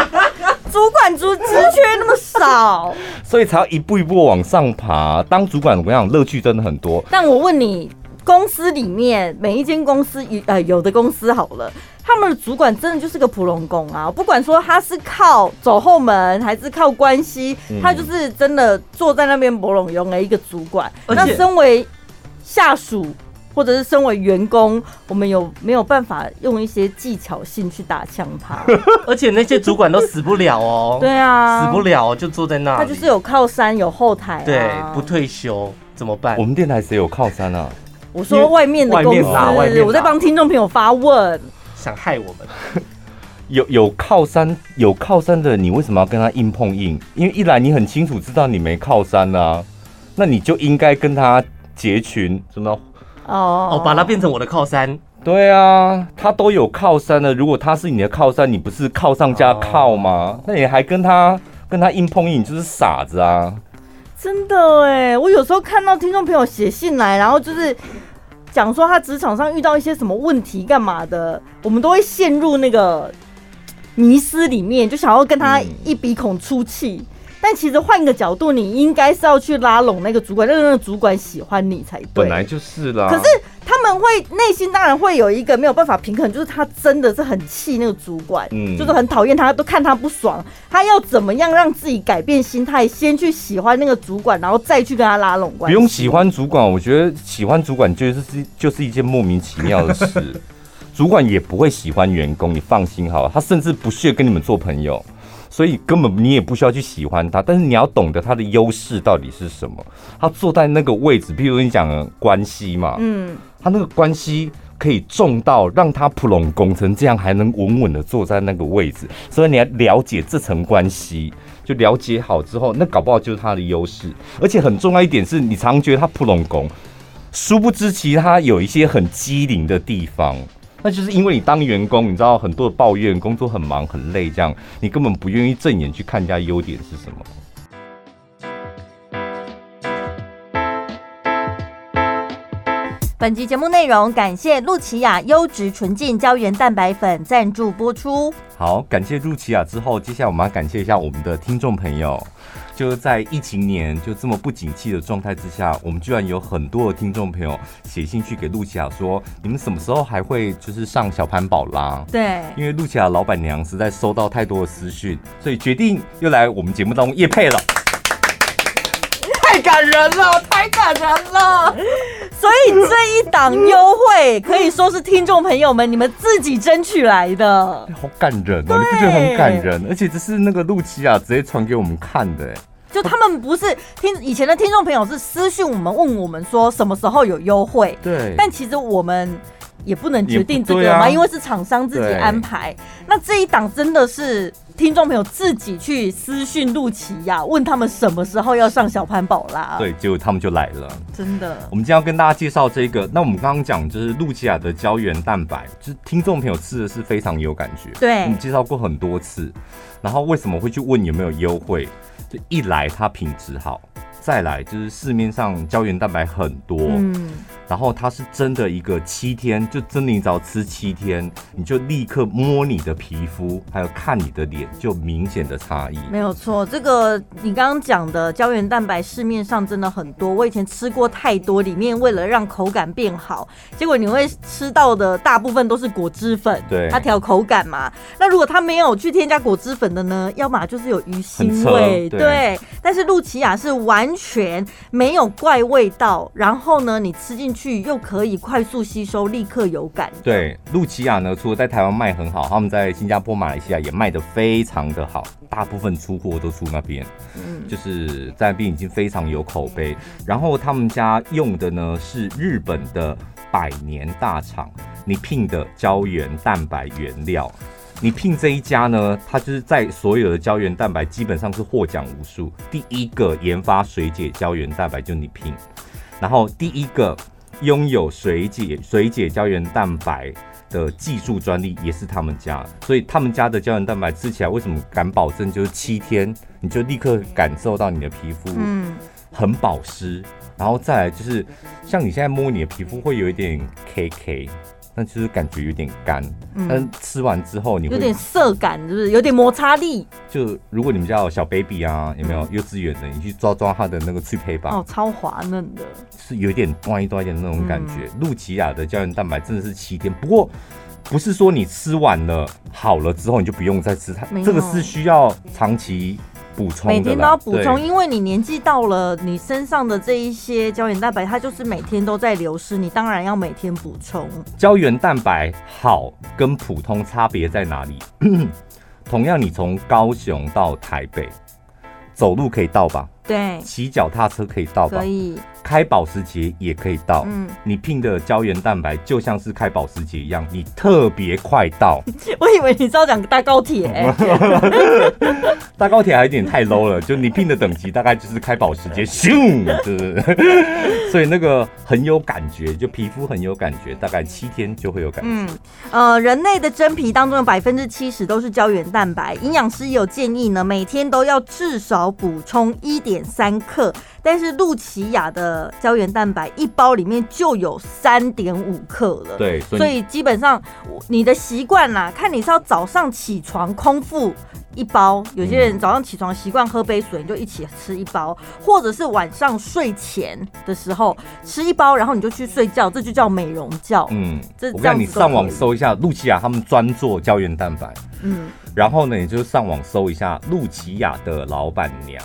(laughs) 主管职职缺那么少，所以才要一步一步往上爬。当主管，我跟你讲，乐趣真的很多。但我问你，公司里面每一间公司有呃有的公司好了。他们的主管真的就是个普龙工啊！不管说他是靠走后门还是靠关系，他就是真的坐在那边不龙用的一个主管。那身为下属或者是身为员工，我们有没有办法用一些技巧性去打枪他？(laughs) 而且那些主管都死不了哦。(laughs) 对啊，死不了就坐在那。他就是有靠山有后台，对，不退休怎么办？我们电台谁有靠山啊？我说外面的公司，我在帮听众朋友发问。想害我们？(laughs) 有有靠山有靠山的，你为什么要跟他硬碰硬？因为一来你很清楚知道你没靠山啊，那你就应该跟他结群，什么？哦哦，把他变成我的靠山。对啊，他都有靠山了。如果他是你的靠山，你不是靠上加靠吗？哦、那你还跟他跟他硬碰硬，你就是傻子啊！真的哎，我有时候看到听众朋友写信来，然后就是。讲说他职场上遇到一些什么问题干嘛的，我们都会陷入那个迷思里面，就想要跟他一鼻孔出气。嗯、但其实换一个角度，你应该是要去拉拢那个主管，让那个主管喜欢你才对。本来就是啦。可是。他们会内心当然会有一个没有办法平衡，就是他真的是很气那个主管，嗯，就是很讨厌他，都看他不爽。他要怎么样让自己改变心态，先去喜欢那个主管，然后再去跟他拉拢关系？不用喜欢主管，我觉得喜欢主管就是就是一件莫名其妙的事。(laughs) 主管也不会喜欢员工，你放心好了，他甚至不屑跟你们做朋友。所以根本你也不需要去喜欢他，但是你要懂得他的优势到底是什么。他坐在那个位置，譬如你讲的关系嘛，嗯，他那个关系可以重到让他普隆拱成这样，还能稳稳的坐在那个位置。所以你要了解这层关系，就了解好之后，那搞不好就是他的优势。而且很重要一点是，你常觉得他普隆拱，殊不知其他有一些很机灵的地方。那就是因为你当员工，你知道很多的抱怨，工作很忙很累，这样你根本不愿意正眼去看人家优点是什么。本集节目内容感谢露琪亚优质纯净胶原蛋白粉赞助播出。好，感谢露琪亚之后，接下来我们要感谢一下我们的听众朋友。就是在疫情年就这么不景气的状态之下，我们居然有很多的听众朋友写信去给露琪亚说，你们什么时候还会就是上小潘宝拉？对，因为露琪亚老板娘实在收到太多的私讯，所以决定又来我们节目当中夜配了。太感人了，(laughs) 太感人了。所以这一档优惠可以说是听众朋友们你们自己争取来的，好感人哦！你不觉得很感人？而且这是那个露琪亚直接传给我们看的，哎，就他们不是听以前的听众朋友是私讯我们问我们说什么时候有优惠，对，但其实我们。也不能决定这个嘛，啊、因为是厂商自己安排。那这一档真的是听众朋友自己去私讯露琪亚，问他们什么时候要上小潘宝拉。对，结果他们就来了。真的。我们今天要跟大家介绍这个。那我们刚刚讲就是露琪亚的胶原蛋白，就是听众朋友吃的是非常有感觉。对，我们介绍过很多次。然后为什么会去问有没有优惠？就一来它品质好。再来就是市面上胶原蛋白很多，嗯，然后它是真的一个七天，就真的你只要吃七天，你就立刻摸你的皮肤，还有看你的脸，就明显的差异。没有错，这个你刚刚讲的胶原蛋白市面上真的很多，我以前吃过太多，里面为了让口感变好，结果你会吃到的大部分都是果汁粉，对，它调口感嘛。那如果它没有去添加果汁粉的呢？要么就是有鱼腥味，对，对。但是露琪亚是完。完全没有怪味道，然后呢，你吃进去又可以快速吸收，立刻有感。对，露琪亚呢，除了在台湾卖很好，他们在新加坡、马来西亚也卖的非常的好，大部分出货都出那边，嗯，就是在那边已经非常有口碑。然后他们家用的呢是日本的百年大厂，你聘的胶原蛋白原料。你聘这一家呢，它就是在所有的胶原蛋白基本上是获奖无数。第一个研发水解胶原蛋白就你聘，然后第一个拥有水解水解胶原蛋白的技术专利也是他们家，所以他们家的胶原蛋白吃起来为什么敢保证就是七天你就立刻感受到你的皮肤嗯很保湿，然后再来就是像你现在摸你的皮肤会有一点 K K。那就是感觉有点干，嗯、但吃完之后你会有点涩感，是不是有点摩擦力？就如果你们家有小 baby 啊，有没有幼稚园的，你去抓抓它的那个脆胚吧。哦，超滑嫩的，是有一点端一端一点的那种感觉。露琪亚的胶原蛋白真的是七天，不过不是说你吃完了好了之后你就不用再吃它，有这个是需要长期。补充每天都要补充，因为你年纪到了，你身上的这一些胶原蛋白，它就是每天都在流失，你当然要每天补充。胶原蛋白好跟普通差别在哪里？(clears throat) 同样，你从高雄到台北，走路可以到吧？对，骑脚踏车可以到吧？可以。开保时捷也可以到，嗯，你拼的胶原蛋白就像是开保时捷一样，你特别快到。(laughs) 我以为你是要讲大高铁，(laughs) 大高铁还有点太 low 了，就你拼的等级大概就是开保时捷，咻，就是，所以那个很有感觉，就皮肤很有感觉，大概七天就会有感觉。嗯，呃，人类的真皮当中有百分之七十都是胶原蛋白，营养师有建议呢，每天都要至少补充一点三克。但是露琪亚的胶原蛋白一包里面就有三点五克了，对，所以，所以基本上你的习惯啦，看你是要早上起床空腹一包，有些人早上起床习惯喝杯水，你就一起吃一包，或者是晚上睡前的时候吃一包，然后你就去睡觉，这就叫美容觉。嗯，这让你上网搜一下露琪亚，他们专做胶原蛋白。嗯，然后呢，你就上网搜一下露琪亚的老板娘。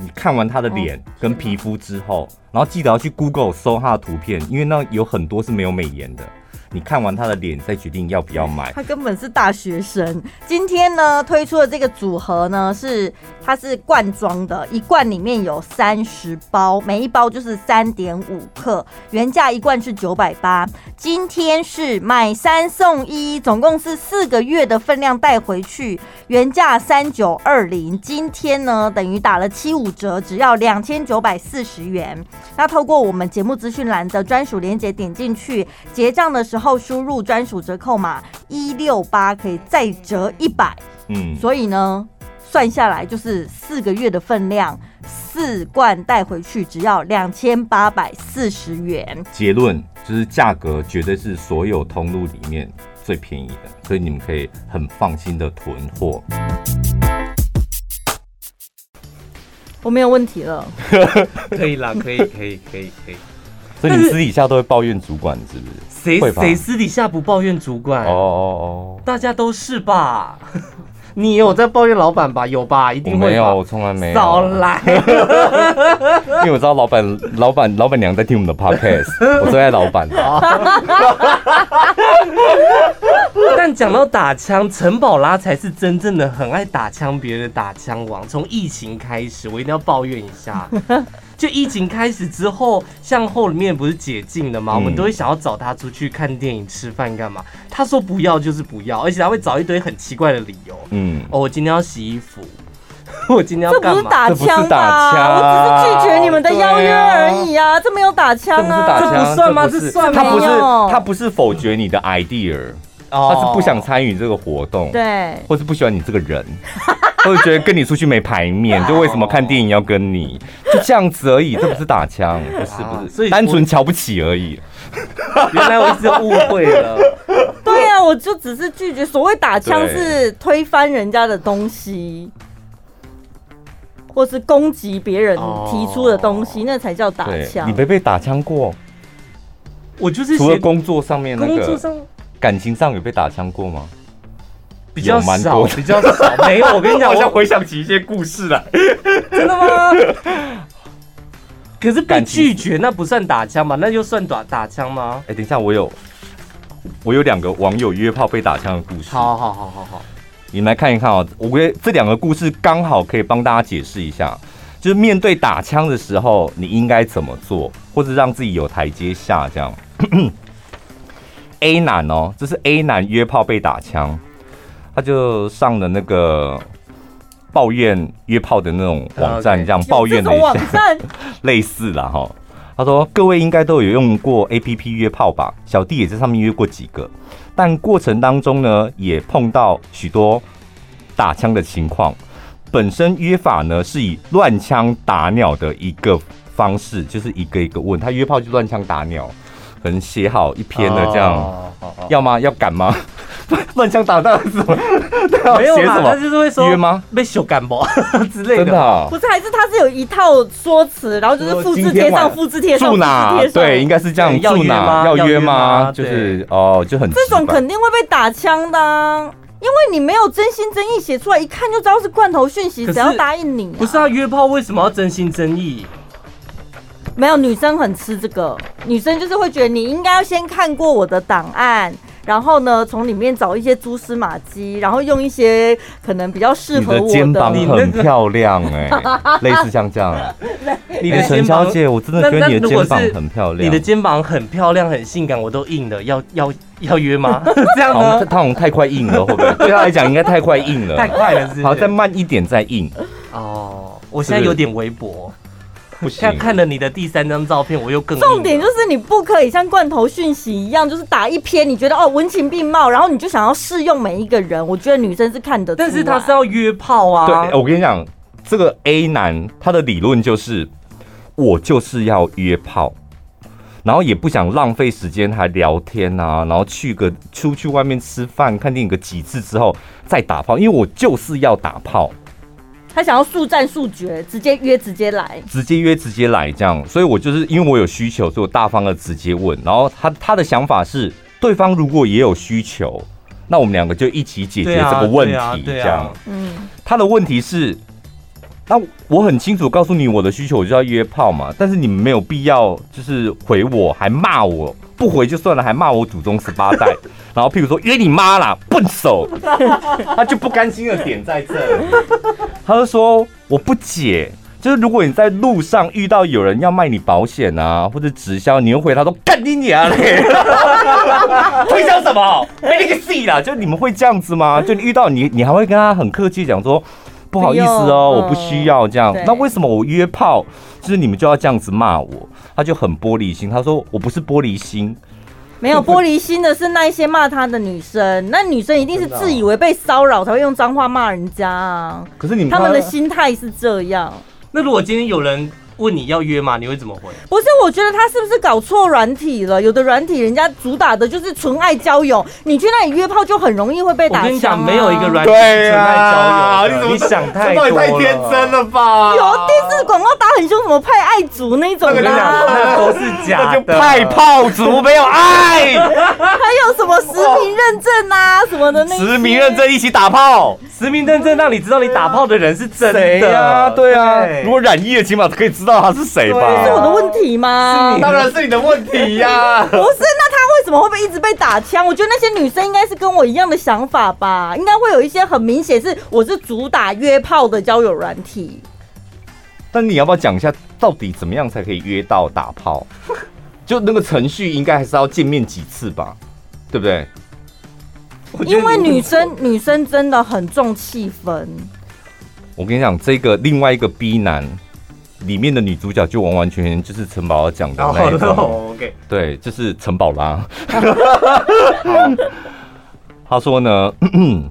你看完他的脸跟皮肤之后，然后记得要去 Google 搜他的图片，因为那有很多是没有美颜的。你看完他的脸，再决定要不要买。他根本是大学生。今天呢，推出的这个组合呢，是它是罐装的，一罐里面有三十包，每一包就是三点五克，原价一罐是九百八。今天是买三送一，总共是四个月的分量带回去，原价三九二零，今天呢等于打了七五折，只要两千九百四十元。那透过我们节目资讯栏的专属链接点进去结账的时候。后输入专属折扣码一六八，可以再折一百。嗯，所以呢，算下来就是四个月的分量，四罐带回去只要两千八百四十元。结论就是价格绝对是所有通路里面最便宜的，所以你们可以很放心的囤货。我没有问题了，(laughs) 可以啦，可以，可以，可以，可以。所以你私底下都会抱怨主管是不是？谁谁私底下不抱怨主管？哦哦哦，大家都是吧？(laughs) 你有在抱怨老板吧？有吧？一定会。没有，我从来没有。少来。(laughs) 因为我知道老板、老板、老板娘在听我们的 podcast，(laughs) 我最爱老板。但讲到打枪，陈宝拉才是真正的很爱打枪别人的打枪王。从疫情开始，我一定要抱怨一下。就疫情开始之后，像后面不是解禁了嘛？我们都会想要找他出去看电影、吃饭干嘛？他说不要就是不要，而且他会找一堆很奇怪的理由。嗯，哦，我今天要洗衣服，(laughs) 我今天要干嘛？这不是打枪吧？我只是拒绝你们的邀约而已啊！这没有打枪啊？这不算吗？这算吗？他不是他不是否决你的 idea，他是不想参与这个活动，对，或是不喜欢你这个人。(laughs) 或者觉得跟你出去没排面，(laughs) 就为什么看电影要跟你？就这样子而已，(laughs) 这不是打枪，不是不是，所以单纯瞧不起而已。原来我一直误会了。对啊，我就只是拒绝。所谓打枪是推翻人家的东西，或是攻击别人提出的东西，那才叫打枪。你没被打枪过？我就是除了工作上面那个，感情上有被打枪过吗？比较少，比较少，没有。我跟你讲，(laughs) 我好像回想起一些故事来。真的吗？(laughs) 可是被拒绝那不算打枪吗？那就算打打枪吗？哎，等一下，我有我有两个网友约炮被打枪的故事。好好好好好，你们来看一看哦。我觉得这两个故事刚好可以帮大家解释一下，就是面对打枪的时候，你应该怎么做，或者让自己有台阶下。这样，A 男哦，这是 A 男约炮被打枪。他就上了那个抱怨约炮的那种网站，这样抱怨了一下，(laughs) 类似啦哈。他说：“各位应该都有用过 APP 约炮吧？小弟也在上面约过几个，但过程当中呢，也碰到许多打枪的情况。本身约法呢是以乱枪打鸟的一个方式，就是一个一个问他约炮就乱枪打鸟，可能写好一篇的这样，要吗？要赶吗？” (laughs) 乱枪打到什么？(laughs) 没有嘛，他就是会说约吗？被修干不之类的。真的、啊？不是，还是他是有一套说辞，然后就是复制贴上，复制贴上，住哪？对，应该是这样。住哪？要约吗？就是哦，就很这种肯定会被打枪的、啊，因为你没有真心真意写出来，一看就知道是罐头讯息，谁要答应你、啊？不是啊，约炮为什么要真心真意？没有，女生很吃这个，女生就是会觉得你应该要先看过我的档案。然后呢，从里面找一些蛛丝马迹，然后用一些可能比较适合我的。你的肩膀很漂亮哎、欸，类似像这样。你的陈小姐，我真的觉得你的肩膀很漂亮。你的肩膀很漂亮，很性感，我都硬了，要要要约吗？(laughs) 这样呢？他好像太快硬了，会不会？(laughs) 对他来讲，应该太快硬了。太快了是是，好，再慢一点再硬。哦，我现在有点微薄。不看看了你的第三张照片，我又更重点就是你不可以像罐头讯息一样，就是打一篇，你觉得哦文情并茂，然后你就想要试用每一个人。我觉得女生是看得出来，但是他是要约炮啊。对，我跟你讲，这个 A 男他的理论就是，我就是要约炮，然后也不想浪费时间还聊天啊，然后去个出去外面吃饭看电影个几次之后再打炮，因为我就是要打炮。他想要速战速决，直接约直接来，直接约直接来这样，所以我就是因为我有需求，所以我大方的直接问。然后他他的想法是，对方如果也有需求，那我们两个就一起解决这个问题，这样。嗯，他的问题是，那我很清楚告诉你我的需求，我就要约炮嘛，但是你们没有必要就是回我，还骂我。不回就算了，还骂我祖宗十八代，(laughs) 然后譬如说约你妈啦，笨手，(laughs) 他就不甘心的点在这，他就说我不解，就是如果你在路上遇到有人要卖你保险啊，或者直销，你又回他说干你娘嘞，(laughs) 推销什么？没那个戏啦，就你们会这样子吗？就你遇到你，你还会跟他很客气讲说。不好意思哦，我不需要这样。那为什么我约炮，就是你们就要这样子骂我？他就很玻璃心。他说我不是玻璃心，没有玻璃心的是那一些骂他的女生。那女生一定是自以为被骚扰才会用脏话骂人家啊。可是你们他们的心态是这样。那如果今天有人？问你要约吗？你会怎么回？不是，我觉得他是不是搞错软体了？有的软体人家主打的就是纯爱交友，你去那里约炮就很容易会被打啊。我跟你讲，没有一个软体纯爱交友。你怎么想太多了？太天真了吧？有电视广告打很凶，什么派爱族那种的，那都是假的，派炮族没有爱，还有什么实名认证啊什么的那实名认证一起打炮，实名认证让你知道你打炮的人是真的啊，对啊，如果染疫了，起码可以知道他是谁吧？是我的问题吗？当然是你的问题呀，(laughs) 不是，那他为什么会被一直被打枪？我觉得那些女生应该是跟我一样的想法吧，应该会有一些很明显是我是主打约炮的交友软体。但你要不要讲一下，到底怎么样才可以约到打炮？就那个程序，应该还是要见面几次吧，对不对？因为女生女生真的很重气氛。我跟你讲，这个另外一个 B 男里面的女主角，就完完全全就是陈宝拉讲的那一种。Oh, 对，就是陈宝拉。他说呢。(coughs)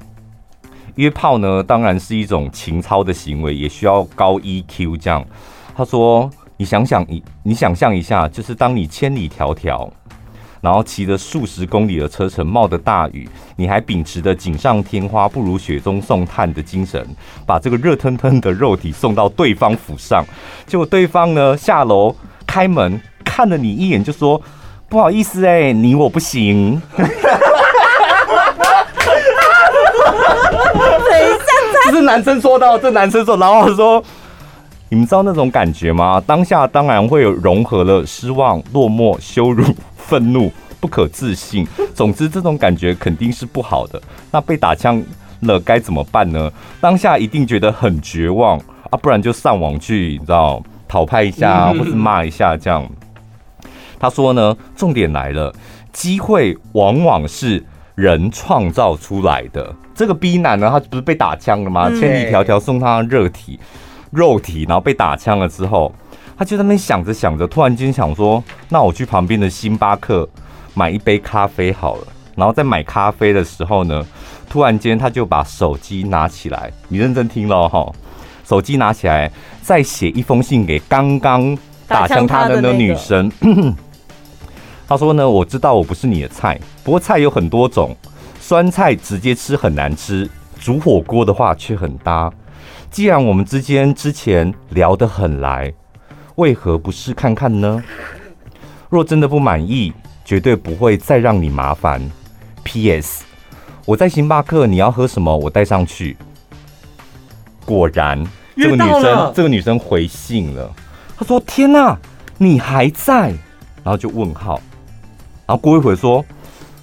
约炮呢，当然是一种情操的行为，也需要高 EQ。这样，他说：“你想想，你你想象一下，就是当你千里迢迢，然后骑着数十公里的车程，冒着大雨，你还秉持着锦上添花不如雪中送炭的精神，把这个热腾腾的肉体送到对方府上，结果对方呢下楼开门看了你一眼，就说：不好意思哎、欸，你我不行。”这是男生说到，这男生说，然后说：“你们知道那种感觉吗？当下当然会有融合了失望、落寞、羞辱、愤怒、不可置信。总之，这种感觉肯定是不好的。那被打枪了该怎么办呢？当下一定觉得很绝望啊，不然就上网去，你知道讨拍一下，或是骂一下这样。他说呢，重点来了，机会往往是人创造出来的。”这个 B 男呢，他不是被打枪了吗？千里迢迢送他热体、肉体，然后被打枪了之后，他就在那边想着想着，突然间想说：“那我去旁边的星巴克买一杯咖啡好了。”然后在买咖啡的时候呢，突然间他就把手机拿起来，你认真听了哈，手机拿起来，再写一封信给刚刚打枪他的那女生。(clears throat) 他说呢：“我知道我不是你的菜，不过菜有很多种。”酸菜直接吃很难吃，煮火锅的话却很搭。既然我们之间之前聊得很来，为何不试看看呢？若真的不满意，绝对不会再让你麻烦。P.S. 我在星巴克，你要喝什么我带上去。果然，这个女生这个女生回信了，她说：“天哪，你还在？”然后就问号，然后过一会说。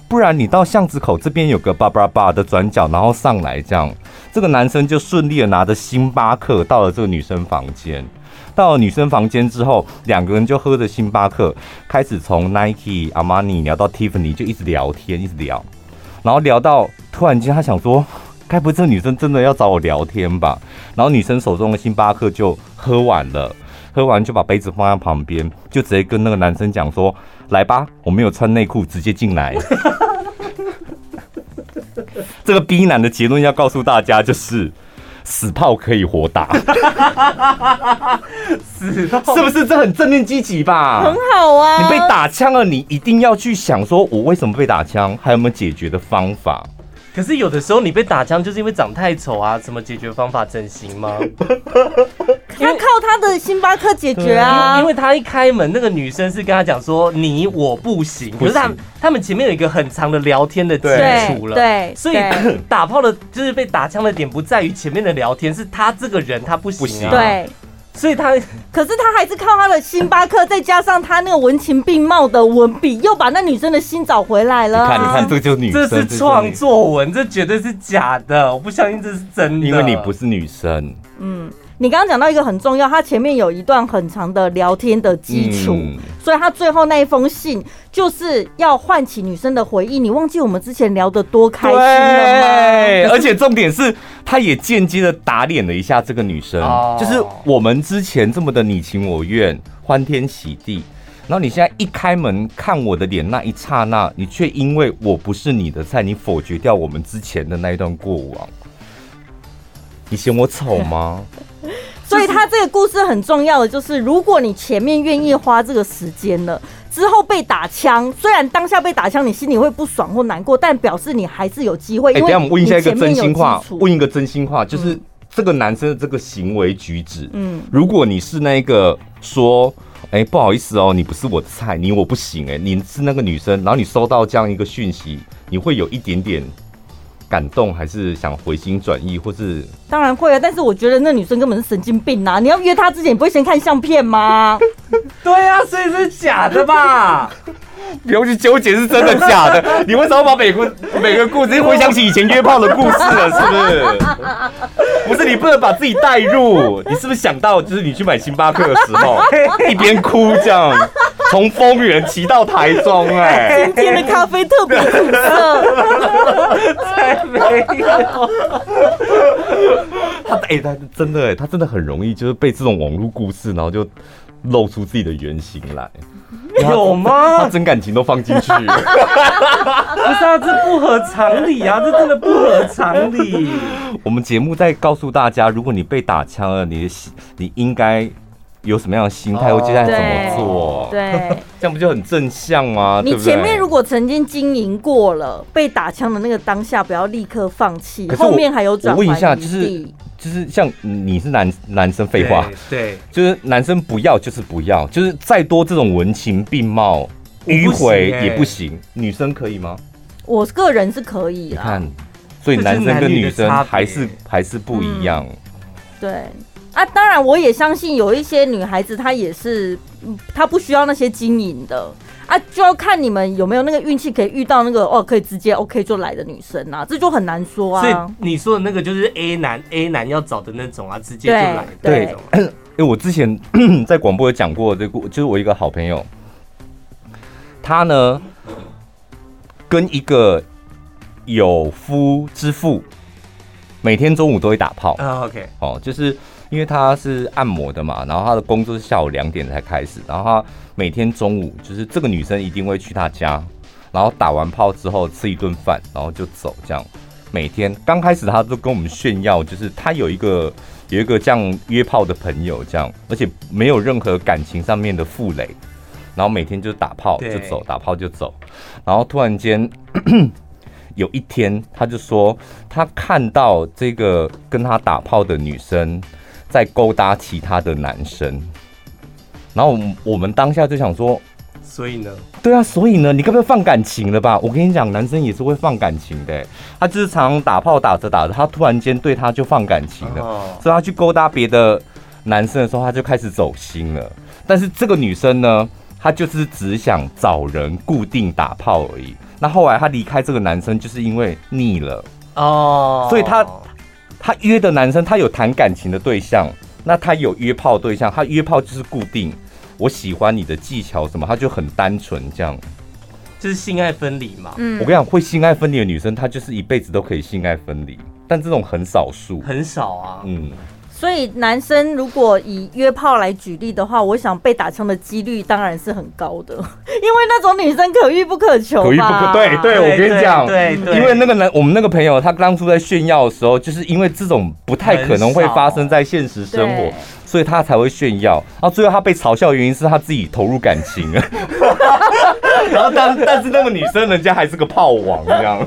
不然你到巷子口这边有个叭叭叭的转角，然后上来这样，这个男生就顺利的拿着星巴克到了这个女生房间。到了女生房间之后，两个人就喝着星巴克，开始从 Nike、阿玛尼聊到 Tiffany，就一直聊天，一直聊。然后聊到突然间，他想说，该不会这个女生真的要找我聊天吧？然后女生手中的星巴克就喝完了，喝完就把杯子放在旁边，就直接跟那个男生讲说。来吧，我没有穿内裤，直接进来。(laughs) 这个 B 男的结论要告诉大家，就是死炮可以活打。(laughs) 死炮是不是这很正面积极吧？很好啊。你被打枪了，你一定要去想说，我为什么被打枪，还有没有解决的方法？可是有的时候你被打枪就是因为长太丑啊，什么解决方法？整形吗？(laughs) 他靠他的星巴克解决啊，因为他一开门，那个女生是跟他讲说你我不行，可是他他们前面有一个很长的聊天的基础了，对，所以打炮的就是被打枪的点不在于前面的聊天，是他这个人他不行啊，对。所以他，(laughs) 可是他还是靠他的星巴克，再加上他那个文情并茂的文笔，又把那女生的心找回来了。你看，你看，这就是女生，这是创作文，这绝对是假的，我不相信这是真的。因为你不是女生。嗯。你刚刚讲到一个很重要，他前面有一段很长的聊天的基础，嗯、所以他最后那一封信就是要唤起女生的回忆。你忘记我们之前聊得多开心了吗？而且重点是，他也间接的打脸了一下这个女生，哦、就是我们之前这么的你情我愿、欢天喜地，然后你现在一开门看我的脸那一刹那，你却因为我不是你的菜，你否决掉我们之前的那一段过往。你嫌我丑吗？(laughs) 所以他这个故事很重要的就是，如果你前面愿意花这个时间了，之后被打枪，虽然当下被打枪，你心里会不爽或难过，但表示你还是有机会。哎，等下我们问一下一个真心话，问一个真心话，就是这个男生的这个行为举止，嗯，如果你是那个说，哎、欸，不好意思哦，你不是我的菜，你我不行，哎，你是那个女生，然后你收到这样一个讯息，你会有一点点。感动还是想回心转意，或是当然会啊，但是我觉得那女生根本是神经病啊！你要约她之前，你不会先看相片吗？(laughs) 对啊，所以是假的吧？不用去纠结是真的假的，(laughs) 你为什么把每个每个故事回想起以前约炮的故事了？是不是？(laughs) 不是，你不能把自己带入，你是不是想到就是你去买星巴克的时候，(laughs) 一边哭这样，从丰原骑到台中，哎，今天的咖啡特别苦涩，才没有。他哎、欸，他真的哎，他真的很容易就是被这种网络故事，然后就露出自己的原型来。(laughs) 有吗？他真感情都放进去，(laughs) 不是啊，这不合常理啊，这真的不合常理。(laughs) 我们节目在告诉大家，如果你被打枪了，你的心，你应该有什么样的心态，或接下来怎么做？对，这样不就很正向吗？你前面如果曾经经营过了，被打枪的那个当下，不要立刻放弃，后面还有转。我问一下，就是。就是像你是男男生，废话，对，就是男生不要就是不要，就是再多这种文情并茂迂回也不行，女生可以吗？我个人是可以，你看，所以男生跟女生还是还是不一样。对。啊，当然我也相信有一些女孩子她也是，她不需要那些经营的。啊，就要看你们有没有那个运气，可以遇到那个哦，可以直接 OK 就来的女生啊，这就很难说啊。所以你说的那个就是 A 男，A 男要找的那种啊，直接就来的那种。对，因为 (coughs) 我之前 (coughs) 在广播有讲过这个，就是我一个好朋友，他呢跟一个有夫之妇，每天中午都会打炮啊。OK，哦，就是因为他是按摩的嘛，然后他的工作是下午两点才开始，然后他。每天中午就是这个女生一定会去他家，然后打完炮之后吃一顿饭，然后就走。这样每天刚开始他都跟我们炫耀，就是他有一个有一个这样约炮的朋友，这样而且没有任何感情上面的负累，然后每天就打炮就走，打炮就走。然后突然间 (coughs) 有一天，他就说他看到这个跟他打炮的女生在勾搭其他的男生。然后我们当下就想说，所以呢？对啊，所以呢？你该不会放感情了吧？我跟你讲，男生也是会放感情的。他就是常常打炮打着打着，他突然间对他就放感情了，哦、所以他去勾搭别的男生的时候，他就开始走心了。但是这个女生呢，她就是只想找人固定打炮而已。那后来她离开这个男生，就是因为腻了哦。所以她她约的男生，她有谈感情的对象，那她有约炮对象，她约炮就是固定。我喜欢你的技巧什么，他就很单纯这样，就是性爱分离嘛。嗯，我跟你讲，会性爱分离的女生，她就是一辈子都可以性爱分离，但这种很少数，很少啊。嗯。所以男生如果以约炮来举例的话，我想被打枪的几率当然是很高的，(laughs) 因为那种女生可遇不可求。可遇不可，对对，我跟你讲，对对，因为那个男，我们那个朋友他当初在炫耀的时候，就是因为这种不太可能会发生在现实生活，所以他才会炫耀。然后最后他被嘲笑的原因是他自己投入感情了。(laughs) 然后但但是那个女生人家还是个炮王这样。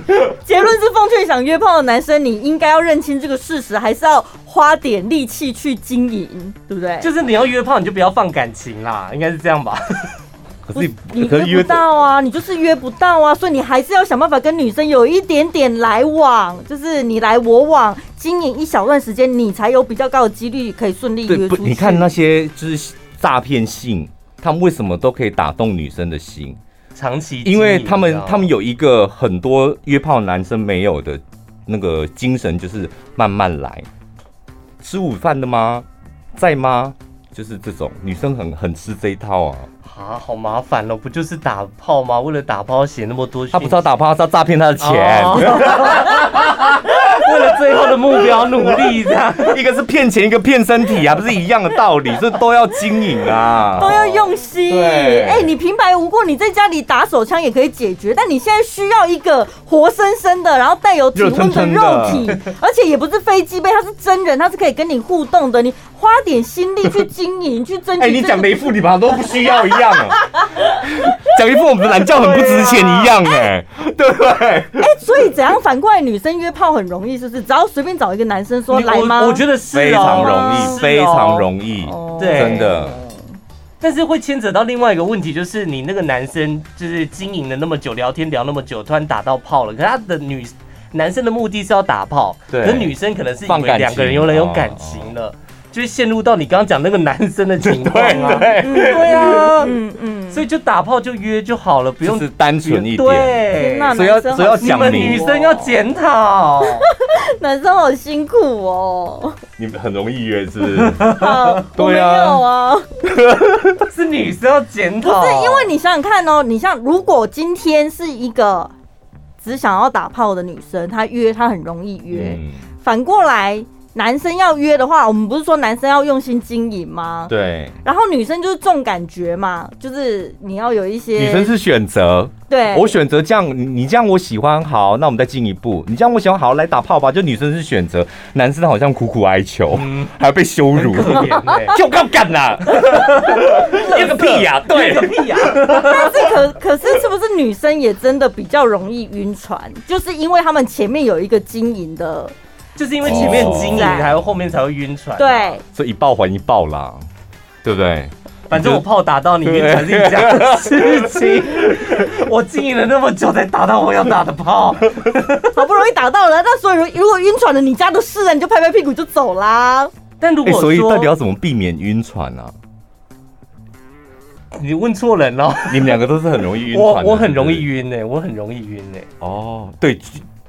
结论是奉劝想约炮的男生，你应该要认清这个事实，还是要花点力气去经营，对不对？就是你要约炮，你就不要放感情啦，应该是这样吧？(laughs) (laughs) 可是你约不到啊，你就是约不到啊，所以你还是要想办法跟女生有一点点来往，就是你来我往，经营一小段时间，你才有比较高的几率可以顺利约出去。你看那些就是诈骗信，他们为什么都可以打动女生的心？长期，因为他们他们有一个很多约炮男生没有的那个精神，就是慢慢来。吃午饭的吗？在吗？就是这种女生很很吃这一套啊。啊，好麻烦了！不就是打炮吗？为了打炮写那么多，他不知道打炮，他诈骗他的钱。Oh. (laughs) 为了最后的目标努力，这样一个是骗钱，一个骗身体啊，不是一样的道理？这都要经营啊，都要用心。对，哎，你平白无故你在家里打手枪也可以解决，但你现在需要一个活生生的，然后带有体温的肉体，(laughs) 而且也不是飞机杯，它是真人，它是可以跟你互动的。你花点心力去经营，去争取。哎，你讲没妇女吧，都不需要一样。讲一副我们的懒觉很不值钱一样哎，对不对？哎，所以怎样反过来，女生约炮很容易，是不是？只要随便找一个男生说来吗？我觉得是非常容易，非常容易，对，真的。但是会牵扯到另外一个问题，就是你那个男生就是经营了那么久，聊天聊那么久，突然打到炮了，可是他的女男生的目的是要打炮，对，可是女生可能是以为两个人有人有感情了。就陷入到你刚刚讲那个男生的情况啊，(laughs) 对啊，嗯嗯，所以就打炮就约就好了，不用是单纯一点，对，所以要所以要讲，你。们女生要检讨，(laughs) 男生好辛苦哦，你们很容易约是不是？(laughs) 对啊，是女生要检讨，不是因为你想想看哦，你像如果今天是一个只想要打炮的女生，她约她很容易约，反过来。男生要约的话，我们不是说男生要用心经营吗？对。然后女生就是重感觉嘛，就是你要有一些。女生是选择。对。我选择这样，你这样我喜欢，好，那我们再进一步。你这样我喜欢，好，来打炮吧。就女生是选择，男生好像苦苦哀求，嗯、还要被羞辱，可怜欸、(laughs) 就干干呐！(laughs) 约个屁呀！对，个屁呀！但是可可是，是不是女生也真的比较容易晕船？就是因为他们前面有一个经营的。就是因为前面经营，还有后面才会晕船。对，所以一报还一报啦，对不对？反正我炮打到你晕船是一家的事情。(laughs) 我经营了那么久才打到我要打的炮，好不容易打到了，那所以如果晕船了，你家的事啊，你就拍拍屁股就走啦。但如果说，所以到底要怎么避免晕船呢？你问错人了。你们两个都是很容易晕船。我我很容易晕哎，我很容易晕哎。哦，对。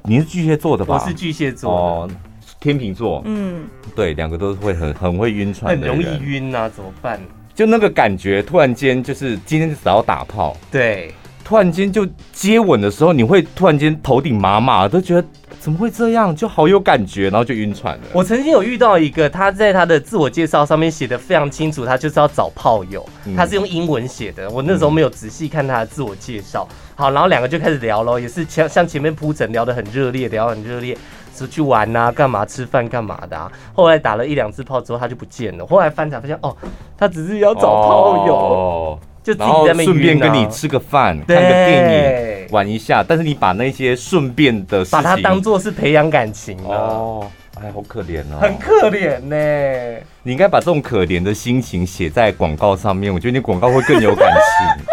你是巨蟹座的吧？我是巨蟹座哦，天秤座。嗯，对，两个都是会很很会晕船的，很容易晕啊，怎么办？就那个感觉，突然间就是今天只要打炮，对，突然间就接吻的时候，你会突然间头顶麻麻，都觉得怎么会这样，就好有感觉，然后就晕船了。我曾经有遇到一个，他在他的自我介绍上面写的非常清楚，他就是要找炮友，嗯、他是用英文写的，我那时候没有仔细看他的自我介绍。好，然后两个就开始聊咯，也是像像前面铺陈聊得很热烈，聊得很热烈，出去玩呐，干嘛吃饭干嘛的啊。后来打了一两次炮之后，他就不见了。后来翻查发现，哦，他只是要找炮友，哦、就自己在那边、啊、顺便跟你吃个饭，看个电影，玩一下。但是你把那些顺便的事情，把它当做是培养感情哦，哎，好可怜哦，很可怜呢。你应该把这种可怜的心情写在广告上面，我觉得你广告会更有感情。(laughs)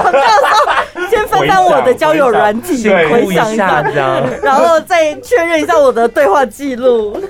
广告说，先分享我的交友软体，回想一下，然后再确认一下我的对话记录。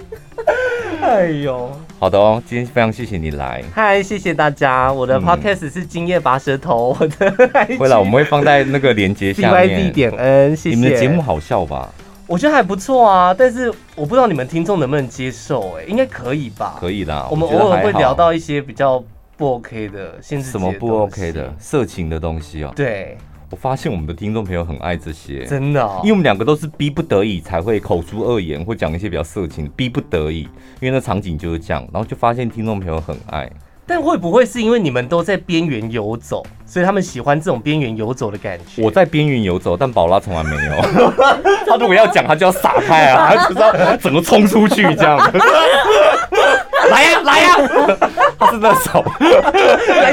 哎呦，好的哦，今天非常谢谢你来。嗨，谢谢大家。我的 podcast 是今夜拔舌头，我的会了，我们会放在那个链接下面。D 点 N，谢谢。你们的节目好笑吧？我觉得还不错啊，但是我不知道你们听众能不能接受，哎，应该可以吧？可以的。我们偶尔会聊到一些比较。不 OK 的，什么不 OK 的？色情的东西哦。对，我发现我们的听众朋友很爱这些，真的，因为我们两个都是逼不得已才会口出恶言，或讲一些比较色情，逼不得已，因为那场景就是这样，然后就发现听众朋友很爱。但会不会是因为你们都在边缘游走，所以他们喜欢这种边缘游走的感觉？我在边缘游走，但宝拉从来没有。(laughs) 他如果要讲，他就要撒开啊，他就知道怎么冲出去这样。来 (laughs) 呀来呀！他是那种，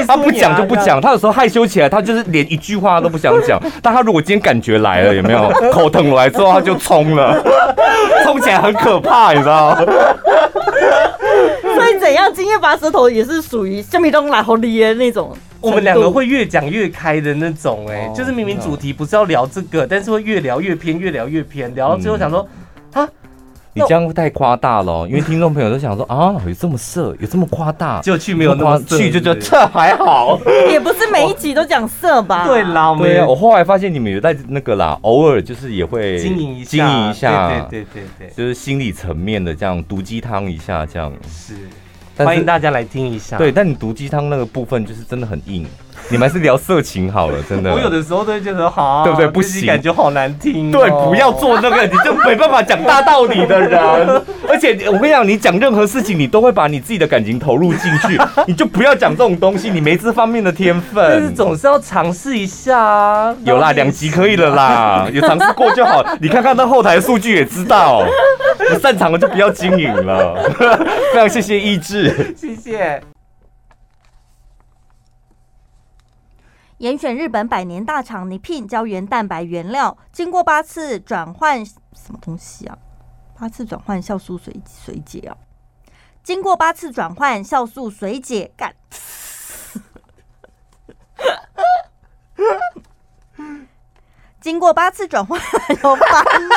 他不讲就不讲。他有时候害羞起来，他就是连一句话都不想讲。(laughs) 但他如果今天感觉来了，有没有 (laughs) 口疼来之后，他就冲了，(laughs) 冲起来很可怕，你知道吗？所以怎样？今夜拔舌头也是属于像米东来好厉的那种。我们两个会越讲越开的那种，哎，就是明明主题不是要聊这个，但是会越聊越偏，越聊越偏，聊到最后想说，啊。你这样太夸大了，因为听众朋友都想说啊，有这么色，有这么夸大，就去没有那么色，去就觉得这还好，(laughs) 也不是每一集都讲色吧？对啦，对啊，我后来发现你们有在那个啦，偶尔就是也会经营一下，经营一下，对对对对，就是心理层面的这样毒鸡汤一下这样，是，欢迎大家来听一下。对，但你毒鸡汤那个部分就是真的很硬。你们还是聊色情好了，(laughs) 真的。我有的时候都会觉得好，对不对？不行，感觉好难听。对，不要做那个，你就没办法讲大道理的人。(laughs) 而且我跟你讲，你讲任何事情，你都会把你自己的感情投入进去，(laughs) 你就不要讲这种东西，你没这方面的天分。但是总是要尝试一下啊。有啦，两集可以了啦，有尝试过就好。你看看那后台数据也知道，不擅长的就不要经营了。非常谢谢意志，谢谢。严选日本百年大厂 Nippon 胶原蛋白原料，经过八次转换，什么东西啊？八次转换酵素水水解啊？经过八次转换酵素水解，干。(laughs) 经过八次转换，有烦恼。